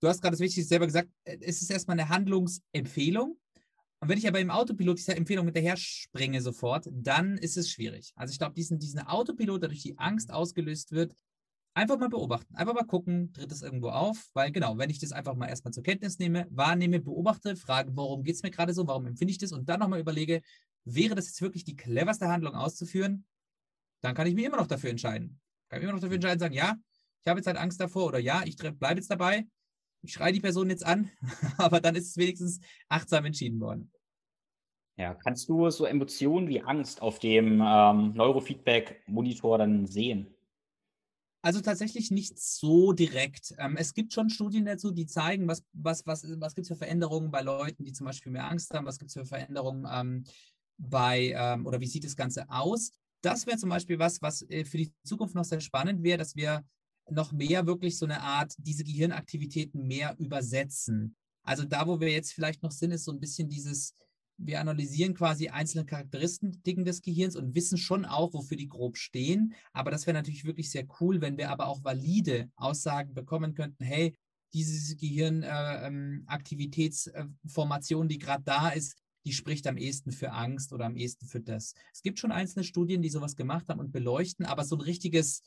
Du hast gerade das Wichtigste selber gesagt, äh, es ist erstmal eine Handlungsempfehlung. Und wenn ich aber im Autopilot dieser Empfehlung hinterher springe sofort, dann ist es schwierig. Also ich glaube, diesen, diesen Autopilot, der durch die Angst ausgelöst wird, Einfach mal beobachten, einfach mal gucken, tritt es irgendwo auf, weil genau, wenn ich das einfach mal erstmal zur Kenntnis nehme, wahrnehme, beobachte, frage, warum geht es mir gerade so, warum empfinde ich das und dann nochmal überlege, wäre das jetzt wirklich die cleverste Handlung auszuführen, dann kann ich mich immer noch dafür entscheiden. Kann ich immer noch dafür entscheiden, sagen, ja, ich habe jetzt halt Angst davor oder ja, ich bleibe jetzt dabei, ich schreie die Person jetzt an, aber dann ist es wenigstens achtsam entschieden worden. Ja, kannst du so Emotionen wie Angst auf dem ähm, Neurofeedback-Monitor dann sehen? Also tatsächlich nicht so direkt. Ähm, es gibt schon Studien dazu, die zeigen, was, was, was, was gibt es für Veränderungen bei Leuten, die zum Beispiel mehr Angst haben, was gibt es für Veränderungen ähm, bei, ähm, oder wie sieht das Ganze aus. Das wäre zum Beispiel was, was äh, für die Zukunft noch sehr spannend wäre, dass wir noch mehr wirklich so eine Art, diese Gehirnaktivitäten mehr übersetzen. Also da, wo wir jetzt vielleicht noch sind, ist so ein bisschen dieses, wir analysieren quasi einzelne Charakteristiken des Gehirns und wissen schon auch, wofür die grob stehen. Aber das wäre natürlich wirklich sehr cool, wenn wir aber auch valide Aussagen bekommen könnten, hey, diese Gehirnaktivitätsformation, äh, ähm, die gerade da ist, die spricht am ehesten für Angst oder am ehesten für das. Es gibt schon einzelne Studien, die sowas gemacht haben und beleuchten, aber so ein richtiges,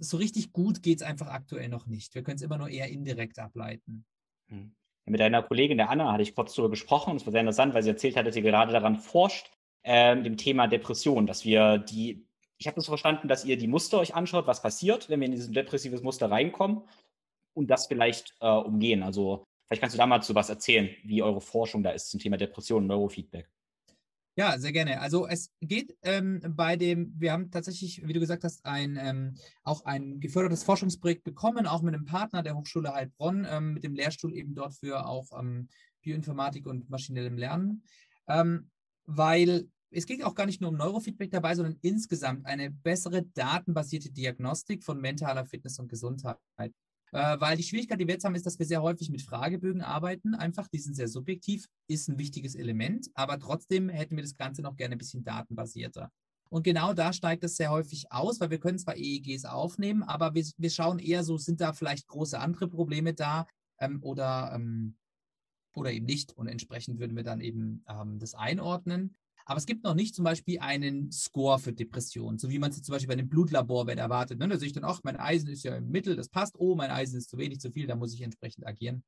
so richtig gut geht es einfach aktuell noch nicht. Wir können es immer nur eher indirekt ableiten. Hm. Mit einer Kollegin, der Anna, hatte ich kurz darüber gesprochen. Es war sehr interessant, weil sie erzählt hat, dass sie gerade daran forscht, äh, dem Thema Depression, dass wir die, ich habe das so verstanden, dass ihr die Muster euch anschaut, was passiert, wenn wir in dieses depressives Muster reinkommen und das vielleicht äh, umgehen. Also vielleicht kannst du da mal zu was erzählen, wie eure Forschung da ist zum Thema Depression und Neurofeedback. Ja, sehr gerne. Also es geht ähm, bei dem, wir haben tatsächlich, wie du gesagt hast, ein, ähm, auch ein gefördertes Forschungsprojekt bekommen, auch mit einem Partner der Hochschule Heilbronn, ähm, mit dem Lehrstuhl eben dort für auch ähm, Bioinformatik und maschinellem Lernen, ähm, weil es geht auch gar nicht nur um Neurofeedback dabei, sondern insgesamt eine bessere datenbasierte Diagnostik von mentaler Fitness und Gesundheit. Äh, weil die Schwierigkeit, die wir jetzt haben, ist, dass wir sehr häufig mit Fragebögen arbeiten. Einfach, die sind sehr subjektiv, ist ein wichtiges Element, aber trotzdem hätten wir das Ganze noch gerne ein bisschen datenbasierter. Und genau da steigt es sehr häufig aus, weil wir können zwar EEGs aufnehmen, aber wir, wir schauen eher so, sind da vielleicht große andere Probleme da ähm, oder, ähm, oder eben nicht. Und entsprechend würden wir dann eben ähm, das einordnen. Aber es gibt noch nicht zum Beispiel einen Score für Depressionen, so wie man es zum Beispiel bei einem Blutlaborwert erwartet. Ne? Da sehe ich dann, ach, mein Eisen ist ja im Mittel, das passt. Oh, mein Eisen ist zu wenig, zu viel, da muss ich entsprechend agieren.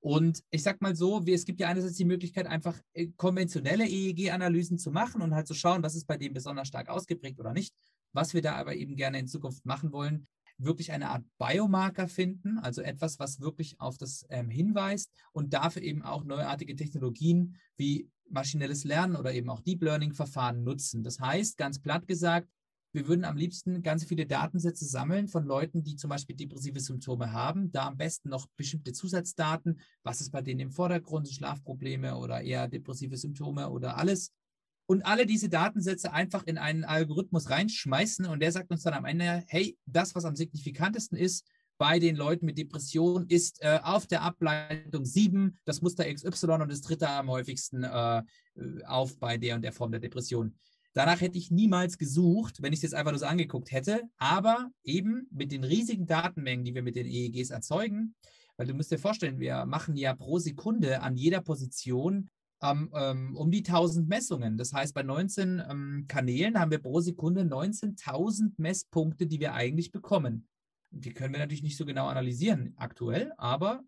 Und ich sag mal so, es gibt ja einerseits die Möglichkeit, einfach äh, konventionelle EEG-Analysen zu machen und halt zu schauen, was ist bei dem besonders stark ausgeprägt oder nicht. Was wir da aber eben gerne in Zukunft machen wollen, wirklich eine Art Biomarker finden, also etwas, was wirklich auf das ähm, hinweist und dafür eben auch neuartige Technologien wie maschinelles Lernen oder eben auch Deep Learning-Verfahren nutzen. Das heißt, ganz platt gesagt, wir würden am liebsten ganz viele Datensätze sammeln von Leuten, die zum Beispiel depressive Symptome haben. Da am besten noch bestimmte Zusatzdaten. Was ist bei denen im Vordergrund? Schlafprobleme oder eher depressive Symptome oder alles. Und alle diese Datensätze einfach in einen Algorithmus reinschmeißen und der sagt uns dann am Ende, hey, das, was am signifikantesten ist, bei den Leuten mit Depression ist äh, auf der Ableitung 7 das Muster XY und das dritte am häufigsten äh, auf bei der und der Form der Depression. Danach hätte ich niemals gesucht, wenn ich es jetzt einfach nur so angeguckt hätte, aber eben mit den riesigen Datenmengen, die wir mit den EEGs erzeugen, weil du musst dir vorstellen, wir machen ja pro Sekunde an jeder Position ähm, ähm, um die 1000 Messungen. Das heißt, bei 19 ähm, Kanälen haben wir pro Sekunde 19.000 Messpunkte, die wir eigentlich bekommen die können wir natürlich nicht so genau analysieren aktuell, aber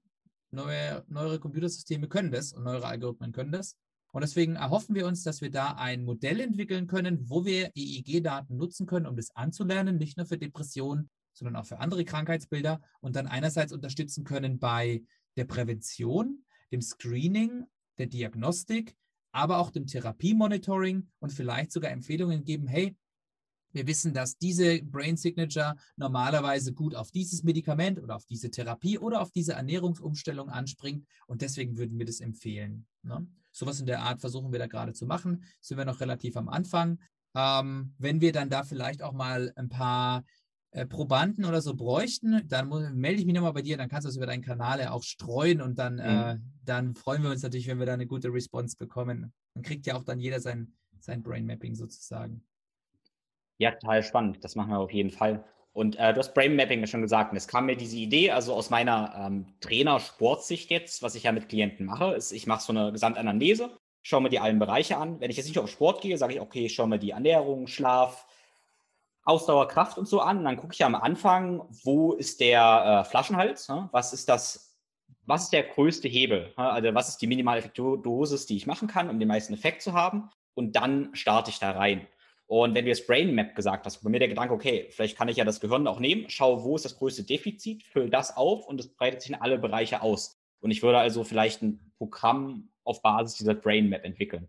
neue, neuere Computersysteme können das und neuere Algorithmen können das. Und deswegen erhoffen wir uns, dass wir da ein Modell entwickeln können, wo wir EEG-Daten nutzen können, um das anzulernen, nicht nur für Depressionen, sondern auch für andere Krankheitsbilder und dann einerseits unterstützen können bei der Prävention, dem Screening, der Diagnostik, aber auch dem Therapiemonitoring und vielleicht sogar Empfehlungen geben, hey, wir wissen, dass diese Brain Signature normalerweise gut auf dieses Medikament oder auf diese Therapie oder auf diese Ernährungsumstellung anspringt und deswegen würden wir das empfehlen. Ne? Sowas in der Art versuchen wir da gerade zu machen. Sind wir noch relativ am Anfang. Ähm, wenn wir dann da vielleicht auch mal ein paar äh, Probanden oder so bräuchten, dann melde ich mich nochmal bei dir, dann kannst du es über deinen Kanal ja auch streuen und dann, mhm. äh, dann freuen wir uns natürlich, wenn wir da eine gute Response bekommen. Dann kriegt ja auch dann jeder sein, sein Brain Mapping sozusagen. Ja, total spannend. Das machen wir auf jeden Fall. Und äh, du hast Brain Mapping schon gesagt. Und es kam mir diese Idee, also aus meiner ähm, Trainer-Sportsicht jetzt, was ich ja mit Klienten mache, ist, ich mache so eine Gesamtanamnese, schaue mir die allen Bereiche an. Wenn ich jetzt nicht auf Sport gehe, sage ich, okay, ich schaue mir die Ernährung, Schlaf, Ausdauer, Kraft und so an. Und dann gucke ich am Anfang, wo ist der äh, Flaschenhals? Ne? Was ist das, was ist der größte Hebel? Ne? Also was ist die minimale Effektdosis, die ich machen kann, um den meisten Effekt zu haben? Und dann starte ich da rein. Und wenn du jetzt Brain Map gesagt hast, bei mir der Gedanke, okay, vielleicht kann ich ja das Gehirn auch nehmen, schaue, wo ist das größte Defizit, fülle das auf und es breitet sich in alle Bereiche aus. Und ich würde also vielleicht ein Programm auf Basis dieser Brain Map entwickeln.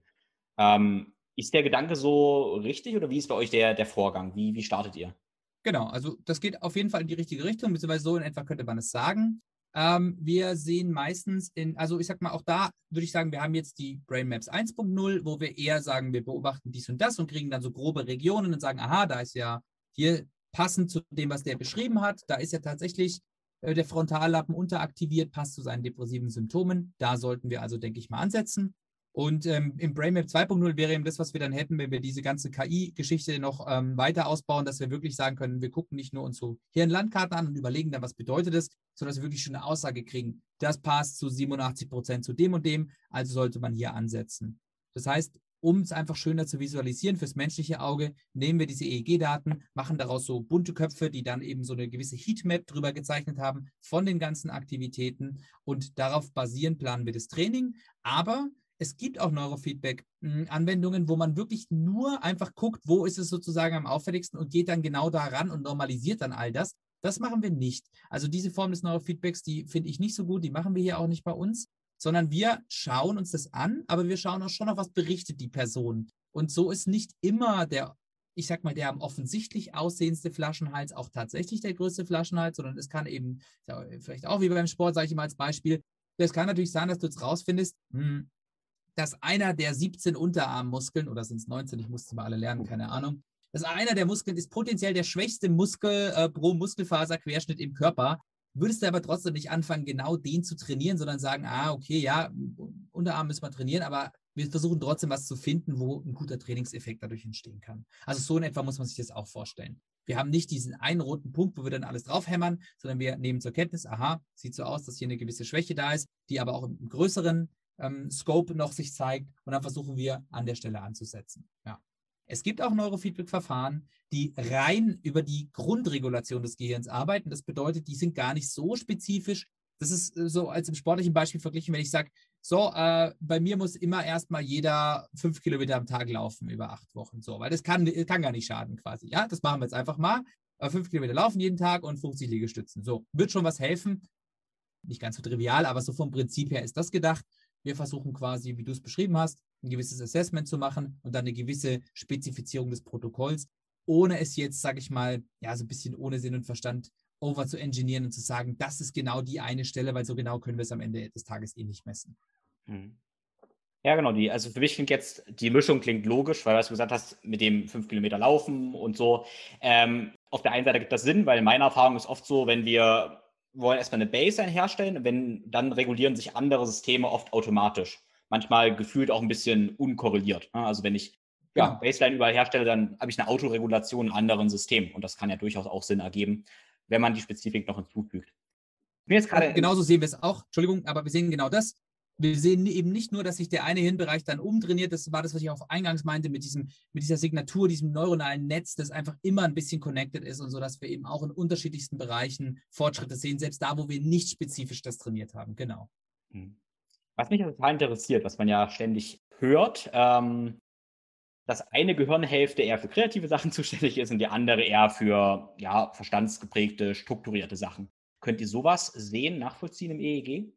Ähm, ist der Gedanke so richtig oder wie ist bei euch der, der Vorgang? Wie, wie startet ihr? Genau, also das geht auf jeden Fall in die richtige Richtung, beziehungsweise so in etwa könnte man es sagen. Ähm, wir sehen meistens in, also ich sag mal, auch da würde ich sagen, wir haben jetzt die Brain Maps 1.0, wo wir eher sagen, wir beobachten dies und das und kriegen dann so grobe Regionen und sagen, aha, da ist ja hier passend zu dem, was der beschrieben hat, da ist ja tatsächlich äh, der Frontallappen unteraktiviert, passt zu seinen depressiven Symptomen. Da sollten wir also, denke ich mal, ansetzen. Und ähm, im BrainMap 2.0 wäre eben das, was wir dann hätten, wenn wir diese ganze KI-Geschichte noch ähm, weiter ausbauen, dass wir wirklich sagen können, wir gucken nicht nur uns so hier in Landkarten an und überlegen dann, was bedeutet das, sondern dass wir wirklich schon eine Aussage kriegen. Das passt zu 87 Prozent zu dem und dem, also sollte man hier ansetzen. Das heißt, um es einfach schöner zu visualisieren fürs menschliche Auge, nehmen wir diese EEG-Daten, machen daraus so bunte Köpfe, die dann eben so eine gewisse Heatmap drüber gezeichnet haben von den ganzen Aktivitäten und darauf basierend planen wir das Training. Aber es gibt auch Neurofeedback-Anwendungen, wo man wirklich nur einfach guckt, wo ist es sozusagen am auffälligsten und geht dann genau daran und normalisiert dann all das. Das machen wir nicht. Also diese Form des Neurofeedbacks, die finde ich nicht so gut, die machen wir hier auch nicht bei uns, sondern wir schauen uns das an, aber wir schauen auch schon auf, was berichtet die Person. Und so ist nicht immer der, ich sag mal, der am offensichtlich aussehendste Flaschenhals auch tatsächlich der größte Flaschenhals, sondern es kann eben, vielleicht auch wie beim Sport, sage ich mal als Beispiel, es kann natürlich sein, dass du jetzt rausfindest, hm, dass einer der 17 Unterarmmuskeln, oder sind es 19, ich musste mal alle lernen, keine Ahnung, dass einer der Muskeln ist potenziell der schwächste Muskel äh, pro Muskelfaserquerschnitt im Körper. Würdest du aber trotzdem nicht anfangen, genau den zu trainieren, sondern sagen, ah, okay, ja, Unterarm müssen wir trainieren, aber wir versuchen trotzdem was zu finden, wo ein guter Trainingseffekt dadurch entstehen kann. Also so in etwa muss man sich das auch vorstellen. Wir haben nicht diesen einen roten Punkt, wo wir dann alles draufhämmern, sondern wir nehmen zur Kenntnis, aha, sieht so aus, dass hier eine gewisse Schwäche da ist, die aber auch im größeren ähm, Scope noch sich zeigt und dann versuchen wir an der Stelle anzusetzen. Ja. Es gibt auch Neurofeedback-Verfahren, die rein über die Grundregulation des Gehirns arbeiten. Das bedeutet, die sind gar nicht so spezifisch. Das ist äh, so als im sportlichen Beispiel verglichen, wenn ich sage, so, äh, bei mir muss immer erstmal jeder fünf Kilometer am Tag laufen über acht Wochen. So, weil das kann, kann gar nicht schaden quasi. Ja, das machen wir jetzt einfach mal. Äh, fünf Kilometer laufen jeden Tag und 50 Liegestützen. So, wird schon was helfen. Nicht ganz so trivial, aber so vom Prinzip her ist das gedacht. Wir versuchen quasi, wie du es beschrieben hast, ein gewisses Assessment zu machen und dann eine gewisse Spezifizierung des Protokolls, ohne es jetzt, sage ich mal, ja, so ein bisschen ohne Sinn und Verstand over zu engineeren und zu sagen, das ist genau die eine Stelle, weil so genau können wir es am Ende des Tages eh nicht messen. Mhm. Ja, genau. Die, also für mich klingt jetzt, die Mischung klingt logisch, weil was du gesagt hast, mit dem fünf Kilometer laufen und so. Ähm, auf der einen Seite gibt das Sinn, weil meine Erfahrung ist oft so, wenn wir wollen erstmal eine Baseline herstellen, wenn, dann regulieren sich andere Systeme oft automatisch. Manchmal gefühlt auch ein bisschen unkorreliert. Ne? Also wenn ich ja, Baseline überall herstelle, dann habe ich eine Autoregulation in anderen Systemen. Und das kann ja durchaus auch Sinn ergeben, wenn man die Spezifik noch hinzufügt. Mir jetzt gerade genauso sehen wir es auch, Entschuldigung, aber wir sehen genau das wir sehen eben nicht nur, dass sich der eine Hirnbereich dann umtrainiert, das war das, was ich auch eingangs meinte, mit, diesem, mit dieser Signatur, diesem neuronalen Netz, das einfach immer ein bisschen connected ist und so, dass wir eben auch in unterschiedlichsten Bereichen Fortschritte sehen, selbst da, wo wir nicht spezifisch das trainiert haben. Genau. Hm. Was mich total interessiert, was man ja ständig hört, ähm, dass eine Gehirnhälfte eher für kreative Sachen zuständig ist und die andere eher für ja, verstandsgeprägte, strukturierte Sachen. Könnt ihr sowas sehen, nachvollziehen im EEG?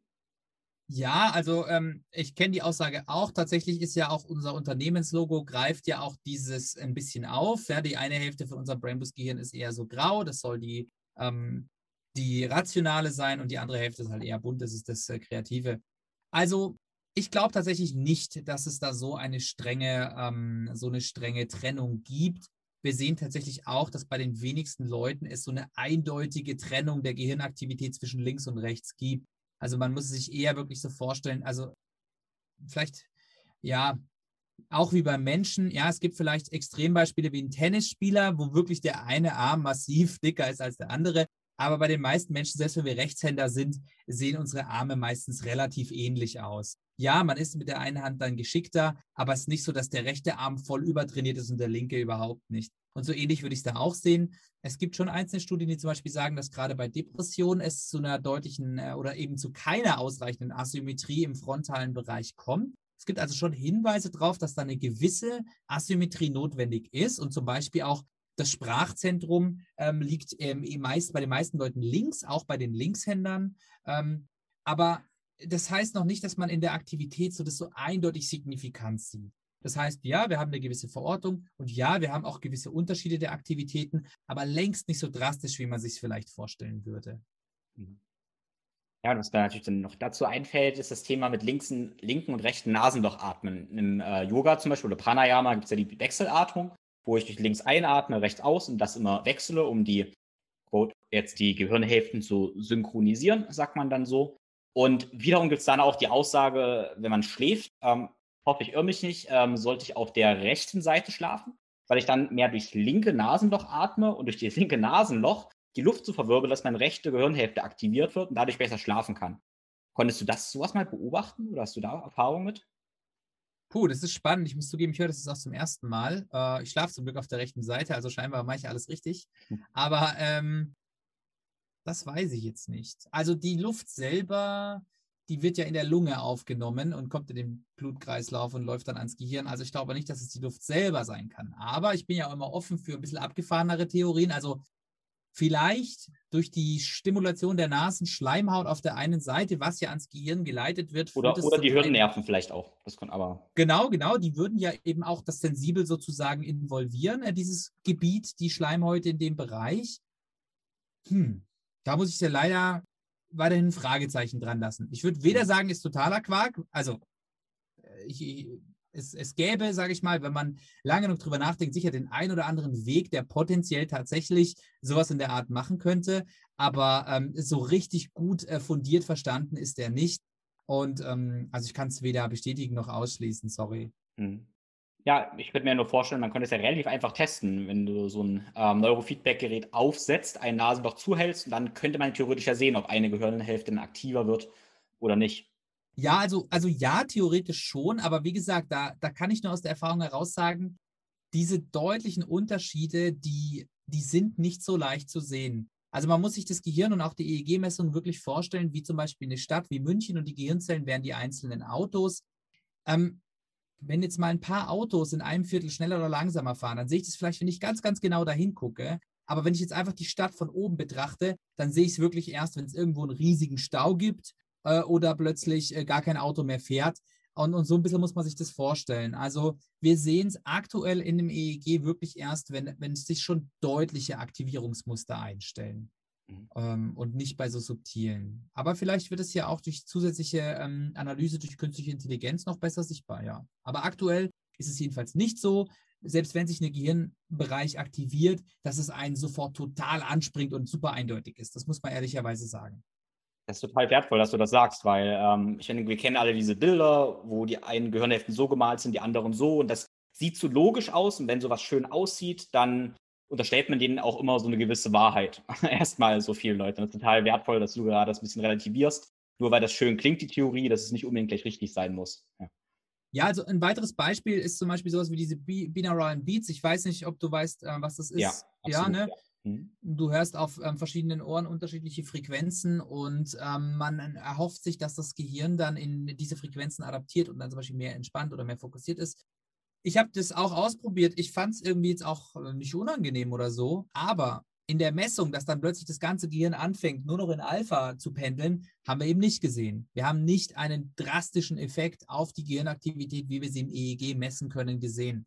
Ja, also ähm, ich kenne die Aussage auch. Tatsächlich ist ja auch unser Unternehmenslogo, greift ja auch dieses ein bisschen auf. Ja, die eine Hälfte von unserem Brainboost-Gehirn ist eher so grau, das soll die, ähm, die rationale sein und die andere Hälfte ist halt eher bunt, das ist das äh, Kreative. Also ich glaube tatsächlich nicht, dass es da so eine strenge, ähm, so eine strenge Trennung gibt. Wir sehen tatsächlich auch, dass bei den wenigsten Leuten es so eine eindeutige Trennung der Gehirnaktivität zwischen links und rechts gibt. Also man muss sich eher wirklich so vorstellen, also vielleicht, ja, auch wie beim Menschen, ja, es gibt vielleicht Extrembeispiele wie ein Tennisspieler, wo wirklich der eine Arm massiv dicker ist als der andere. Aber bei den meisten Menschen, selbst wenn wir Rechtshänder sind, sehen unsere Arme meistens relativ ähnlich aus. Ja, man ist mit der einen Hand dann geschickter, aber es ist nicht so, dass der rechte Arm voll übertrainiert ist und der linke überhaupt nicht. Und so ähnlich würde ich es da auch sehen. Es gibt schon einzelne Studien, die zum Beispiel sagen, dass gerade bei Depressionen es zu einer deutlichen äh, oder eben zu keiner ausreichenden Asymmetrie im frontalen Bereich kommt. Es gibt also schon Hinweise darauf, dass da eine gewisse Asymmetrie notwendig ist und zum Beispiel auch das Sprachzentrum ähm, liegt ähm, meist bei den meisten Leuten links, auch bei den Linkshändern. Ähm, aber das heißt noch nicht, dass man in der Aktivität so das so eindeutig signifikant sieht. Das heißt, ja, wir haben eine gewisse Verortung und ja, wir haben auch gewisse Unterschiede der Aktivitäten, aber längst nicht so drastisch, wie man sich vielleicht vorstellen würde. Mhm. Ja, und was mir natürlich dann noch dazu einfällt, ist das Thema mit linksen, linken und rechten Nasenloch atmen. Im äh, Yoga zum Beispiel oder Pranayama gibt es ja die Wechselatmung, wo ich durch links einatme, rechts aus und das immer wechsle, um die, jetzt die Gehirnhälften zu synchronisieren, sagt man dann so. Und wiederum gibt es dann auch die Aussage, wenn man schläft, ähm, hoffe ich irre mich nicht, ähm, sollte ich auf der rechten Seite schlafen, weil ich dann mehr durchs linke Nasenloch atme und durch das linke Nasenloch die Luft so verwirbel, dass meine rechte Gehirnhälfte aktiviert wird und dadurch besser schlafen kann. Konntest du das sowas mal beobachten oder hast du da Erfahrung mit? Puh, das ist spannend. Ich muss zugeben, ich höre das ist auch zum ersten Mal. Äh, ich schlafe zum Glück auf der rechten Seite, also scheinbar mache ich alles richtig. Hm. Aber ähm, das weiß ich jetzt nicht. Also die Luft selber, die wird ja in der Lunge aufgenommen und kommt in den Blutkreislauf und läuft dann ans Gehirn. Also ich glaube nicht, dass es die Luft selber sein kann. Aber ich bin ja auch immer offen für ein bisschen abgefahrenere Theorien. Also vielleicht durch die Stimulation der Nasenschleimhaut auf der einen Seite, was ja ans Gehirn geleitet wird. Oder, oder die Hirnnerven vielleicht auch. Das kann aber. Genau, genau. Die würden ja eben auch das sensibel sozusagen involvieren, äh, dieses Gebiet, die Schleimhäute in dem Bereich. Hm, da muss ich ja leider weiterhin ein Fragezeichen dran lassen. Ich würde weder sagen, ist totaler Quark, also äh, ich, es, es gäbe, sage ich mal, wenn man lange genug drüber nachdenkt, sicher den einen oder anderen Weg, der potenziell tatsächlich sowas in der Art machen könnte. Aber ähm, so richtig gut äh, fundiert verstanden ist der nicht. Und ähm, also ich kann es weder bestätigen noch ausschließen, sorry. Hm. Ja, ich könnte mir nur vorstellen, man könnte es ja relativ einfach testen, wenn du so ein ähm, Neurofeedback-Gerät aufsetzt, ein Nasenloch zuhältst dann könnte man theoretisch ja sehen, ob eine Gehirnhälfte aktiver wird oder nicht. Ja, also, also ja, theoretisch schon, aber wie gesagt, da, da kann ich nur aus der Erfahrung heraus sagen, diese deutlichen Unterschiede, die, die sind nicht so leicht zu sehen. Also man muss sich das Gehirn und auch die EEG-Messung wirklich vorstellen, wie zum Beispiel eine Stadt wie München und die Gehirnzellen wären die einzelnen Autos. Ähm, wenn jetzt mal ein paar Autos in einem Viertel schneller oder langsamer fahren, dann sehe ich das vielleicht, wenn ich ganz, ganz genau dahin gucke. Aber wenn ich jetzt einfach die Stadt von oben betrachte, dann sehe ich es wirklich erst, wenn es irgendwo einen riesigen Stau gibt äh, oder plötzlich äh, gar kein Auto mehr fährt. Und, und so ein bisschen muss man sich das vorstellen. Also wir sehen es aktuell in dem EEG wirklich erst, wenn, wenn sich schon deutliche Aktivierungsmuster einstellen. Mhm. Ähm, und nicht bei so subtilen. Aber vielleicht wird es ja auch durch zusätzliche ähm, Analyse durch künstliche Intelligenz noch besser sichtbar, ja. Aber aktuell ist es jedenfalls nicht so, selbst wenn sich ein Gehirnbereich aktiviert, dass es einen sofort total anspringt und super eindeutig ist. Das muss man ehrlicherweise sagen. Das ist total wertvoll, dass du das sagst, weil ähm, ich denke, wir kennen alle diese Bilder, wo die einen Gehirnhälften so gemalt sind, die anderen so. Und das sieht so logisch aus. Und wenn sowas schön aussieht, dann unterstellt man denen auch immer so eine gewisse Wahrheit. Erstmal so vielen Leuten. Das ist total wertvoll, dass du gerade das ein bisschen relativierst. Nur weil das schön klingt, die Theorie, dass es nicht unbedingt gleich richtig sein muss. Ja. Ja, also ein weiteres Beispiel ist zum Beispiel sowas wie diese binauralen Beats. Ich weiß nicht, ob du weißt, äh, was das ist. Ja, absolut, ja ne? Ja. Mhm. Du hörst auf ähm, verschiedenen Ohren unterschiedliche Frequenzen und ähm, man erhofft sich, dass das Gehirn dann in diese Frequenzen adaptiert und dann zum Beispiel mehr entspannt oder mehr fokussiert ist. Ich habe das auch ausprobiert. Ich fand es irgendwie jetzt auch äh, nicht unangenehm oder so, aber in der Messung, dass dann plötzlich das ganze Gehirn anfängt, nur noch in Alpha zu pendeln, haben wir eben nicht gesehen. Wir haben nicht einen drastischen Effekt auf die Gehirnaktivität, wie wir sie im EEG messen können, gesehen.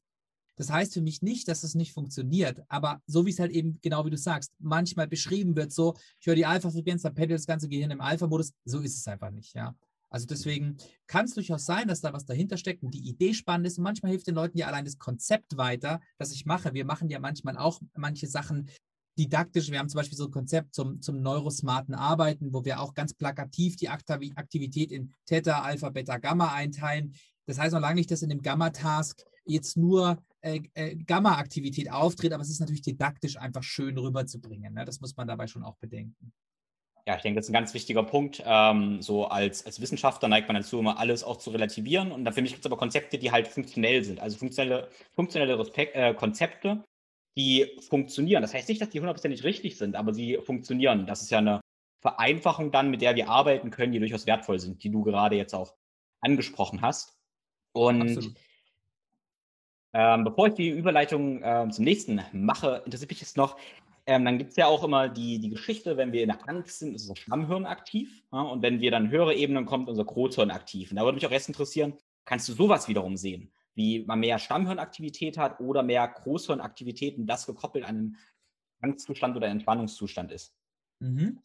Das heißt für mich nicht, dass es nicht funktioniert, aber so wie es halt eben, genau wie du sagst, manchmal beschrieben wird, so, ich höre die Alpha-Frequenz, dann pendelt das ganze Gehirn im Alpha-Modus, so ist es einfach nicht, ja. Also deswegen kann es durchaus sein, dass da was dahinter steckt und die Idee spannend ist. Und manchmal hilft den Leuten ja allein das Konzept weiter, das ich mache. Wir machen ja manchmal auch manche Sachen didaktisch. Wir haben zum Beispiel so ein Konzept zum, zum neurosmarten Arbeiten, wo wir auch ganz plakativ die Aktivität in Theta, Alpha, Beta, Gamma einteilen. Das heißt noch lange nicht, dass in dem Gamma-Task jetzt nur äh, äh, Gamma-Aktivität auftritt, aber es ist natürlich didaktisch einfach schön rüberzubringen. Ne? Das muss man dabei schon auch bedenken. Ja, ich denke, das ist ein ganz wichtiger Punkt. Ähm, so als, als Wissenschaftler neigt man dazu, immer alles auch zu relativieren. Und für mich gibt es aber Konzepte, die halt funktionell sind. Also funktionelle, funktionelle Respekt, äh, Konzepte, die funktionieren. Das heißt nicht, dass die hundertprozentig richtig sind, aber sie funktionieren. Das ist ja eine Vereinfachung dann, mit der wir arbeiten können, die durchaus wertvoll sind, die du gerade jetzt auch angesprochen hast. Und Absolut. Ähm, bevor ich die Überleitung äh, zum nächsten mache, interessiert mich jetzt noch, ähm, dann gibt es ja auch immer die, die Geschichte, wenn wir in der Angst sind, ist unser Stammhirn aktiv. Ja? Und wenn wir dann höhere Ebenen kommt unser Großhirn aktiv. Und da würde mich auch erst interessieren, kannst du sowas wiederum sehen? Wie man mehr Stammhirnaktivität hat oder mehr Großhirnaktivität und das gekoppelt an einen Angstzustand oder Entspannungszustand ist? Mhm.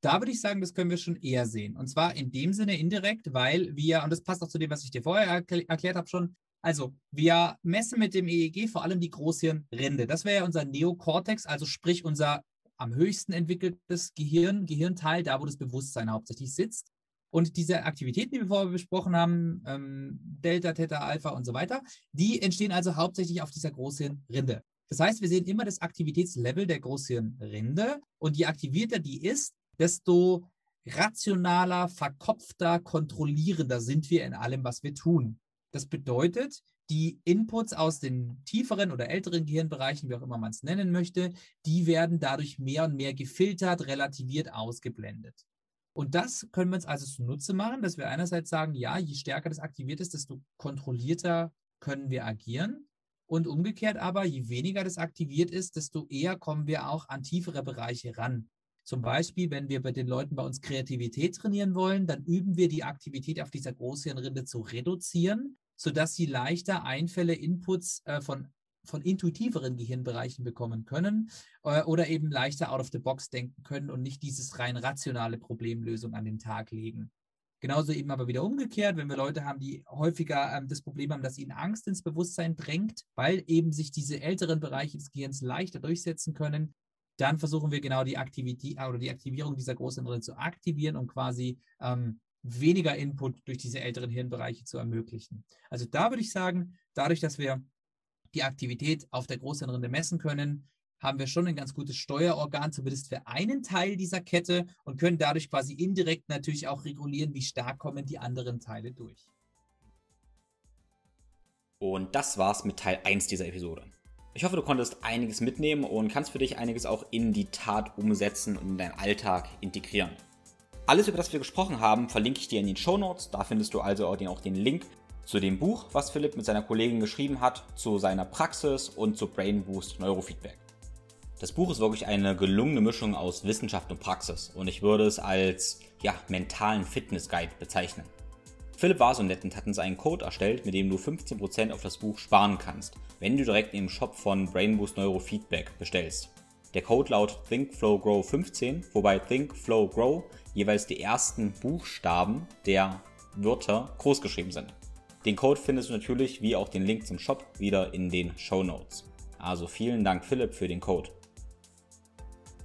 Da würde ich sagen, das können wir schon eher sehen. Und zwar in dem Sinne indirekt, weil wir, und das passt auch zu dem, was ich dir vorher erkl erklärt habe schon, also, wir messen mit dem EEG vor allem die Großhirnrinde. Das wäre ja unser Neokortex, also sprich unser am höchsten entwickeltes Gehirn, Gehirnteil, da wo das Bewusstsein hauptsächlich sitzt. Und diese Aktivitäten, die wir vorher besprochen haben, ähm, Delta, Theta, Alpha und so weiter, die entstehen also hauptsächlich auf dieser Großhirnrinde. Das heißt, wir sehen immer das Aktivitätslevel der Großhirnrinde und je aktivierter die ist, desto rationaler, verkopfter, kontrollierender sind wir in allem, was wir tun. Das bedeutet, die Inputs aus den tieferen oder älteren Gehirnbereichen, wie auch immer man es nennen möchte, die werden dadurch mehr und mehr gefiltert, relativiert, ausgeblendet. Und das können wir uns also zunutze machen, dass wir einerseits sagen, ja, je stärker das aktiviert ist, desto kontrollierter können wir agieren. Und umgekehrt aber, je weniger das aktiviert ist, desto eher kommen wir auch an tiefere Bereiche ran. Zum Beispiel, wenn wir bei den Leuten bei uns Kreativität trainieren wollen, dann üben wir die Aktivität auf dieser Großhirnrinde zu reduzieren, sodass sie leichter Einfälle, Inputs äh, von, von intuitiveren Gehirnbereichen bekommen können äh, oder eben leichter out of the box denken können und nicht dieses rein rationale Problemlösung an den Tag legen. Genauso eben aber wieder umgekehrt, wenn wir Leute haben, die häufiger ähm, das Problem haben, dass ihnen Angst ins Bewusstsein drängt, weil eben sich diese älteren Bereiche des Gehirns leichter durchsetzen können, dann versuchen wir genau die Aktivität oder die Aktivierung dieser Großhirnrinde zu aktivieren und quasi ähm, weniger Input durch diese älteren Hirnbereiche zu ermöglichen. Also da würde ich sagen, dadurch, dass wir die Aktivität auf der Großhirnrinde messen können, haben wir schon ein ganz gutes Steuerorgan, zumindest für einen Teil dieser Kette und können dadurch quasi indirekt natürlich auch regulieren, wie stark kommen die anderen Teile durch. Und das war's mit Teil 1 dieser Episode. Ich hoffe, du konntest einiges mitnehmen und kannst für dich einiges auch in die Tat umsetzen und in deinen Alltag integrieren. Alles, über das wir gesprochen haben, verlinke ich dir in den Show Notes. Da findest du also auch den Link zu dem Buch, was Philipp mit seiner Kollegin geschrieben hat, zu seiner Praxis und zu Brain Boost Neurofeedback. Das Buch ist wirklich eine gelungene Mischung aus Wissenschaft und Praxis und ich würde es als ja, mentalen Fitness Guide bezeichnen. Philipp war so nett und hat uns einen Code erstellt, mit dem du 15% auf das Buch sparen kannst, wenn du direkt im Shop von Brainboost Neurofeedback bestellst. Der Code lautet ThinkFlowGrow15, wobei ThinkFlowGrow jeweils die ersten Buchstaben der Wörter großgeschrieben sind. Den Code findest du natürlich wie auch den Link zum Shop wieder in den Show Notes. Also vielen Dank Philipp für den Code.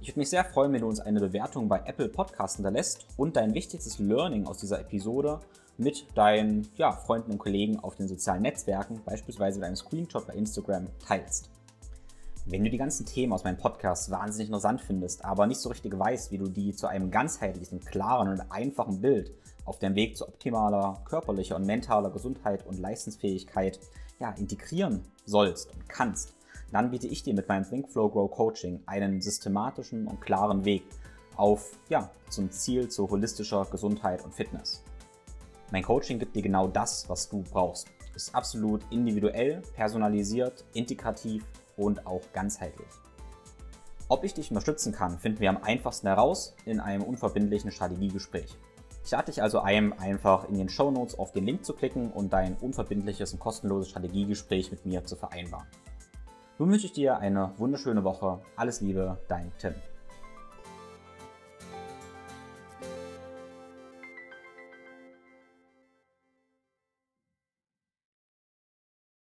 Ich würde mich sehr freuen, wenn du uns eine Bewertung bei Apple Podcasts hinterlässt und dein wichtigstes Learning aus dieser Episode mit deinen ja, Freunden und Kollegen auf den sozialen Netzwerken, beispielsweise deinem Screenshot bei Instagram, teilst. Wenn du die ganzen Themen aus meinem Podcast wahnsinnig interessant findest, aber nicht so richtig weißt, wie du die zu einem ganzheitlichen, klaren und einfachen Bild auf dem Weg zu optimaler körperlicher und mentaler Gesundheit und Leistungsfähigkeit ja, integrieren sollst und kannst, dann biete ich dir mit meinem Think Flow Grow Coaching einen systematischen und klaren Weg auf ja, zum Ziel zu holistischer Gesundheit und Fitness. Mein Coaching gibt dir genau das, was du brauchst. Ist absolut individuell, personalisiert, integrativ und auch ganzheitlich. Ob ich dich unterstützen kann, finden wir am einfachsten heraus in einem unverbindlichen Strategiegespräch. Ich lade dich also ein, einfach in den Show Notes auf den Link zu klicken und dein unverbindliches und kostenloses Strategiegespräch mit mir zu vereinbaren. Nun wünsche ich dir eine wunderschöne Woche. Alles Liebe, dein Tim.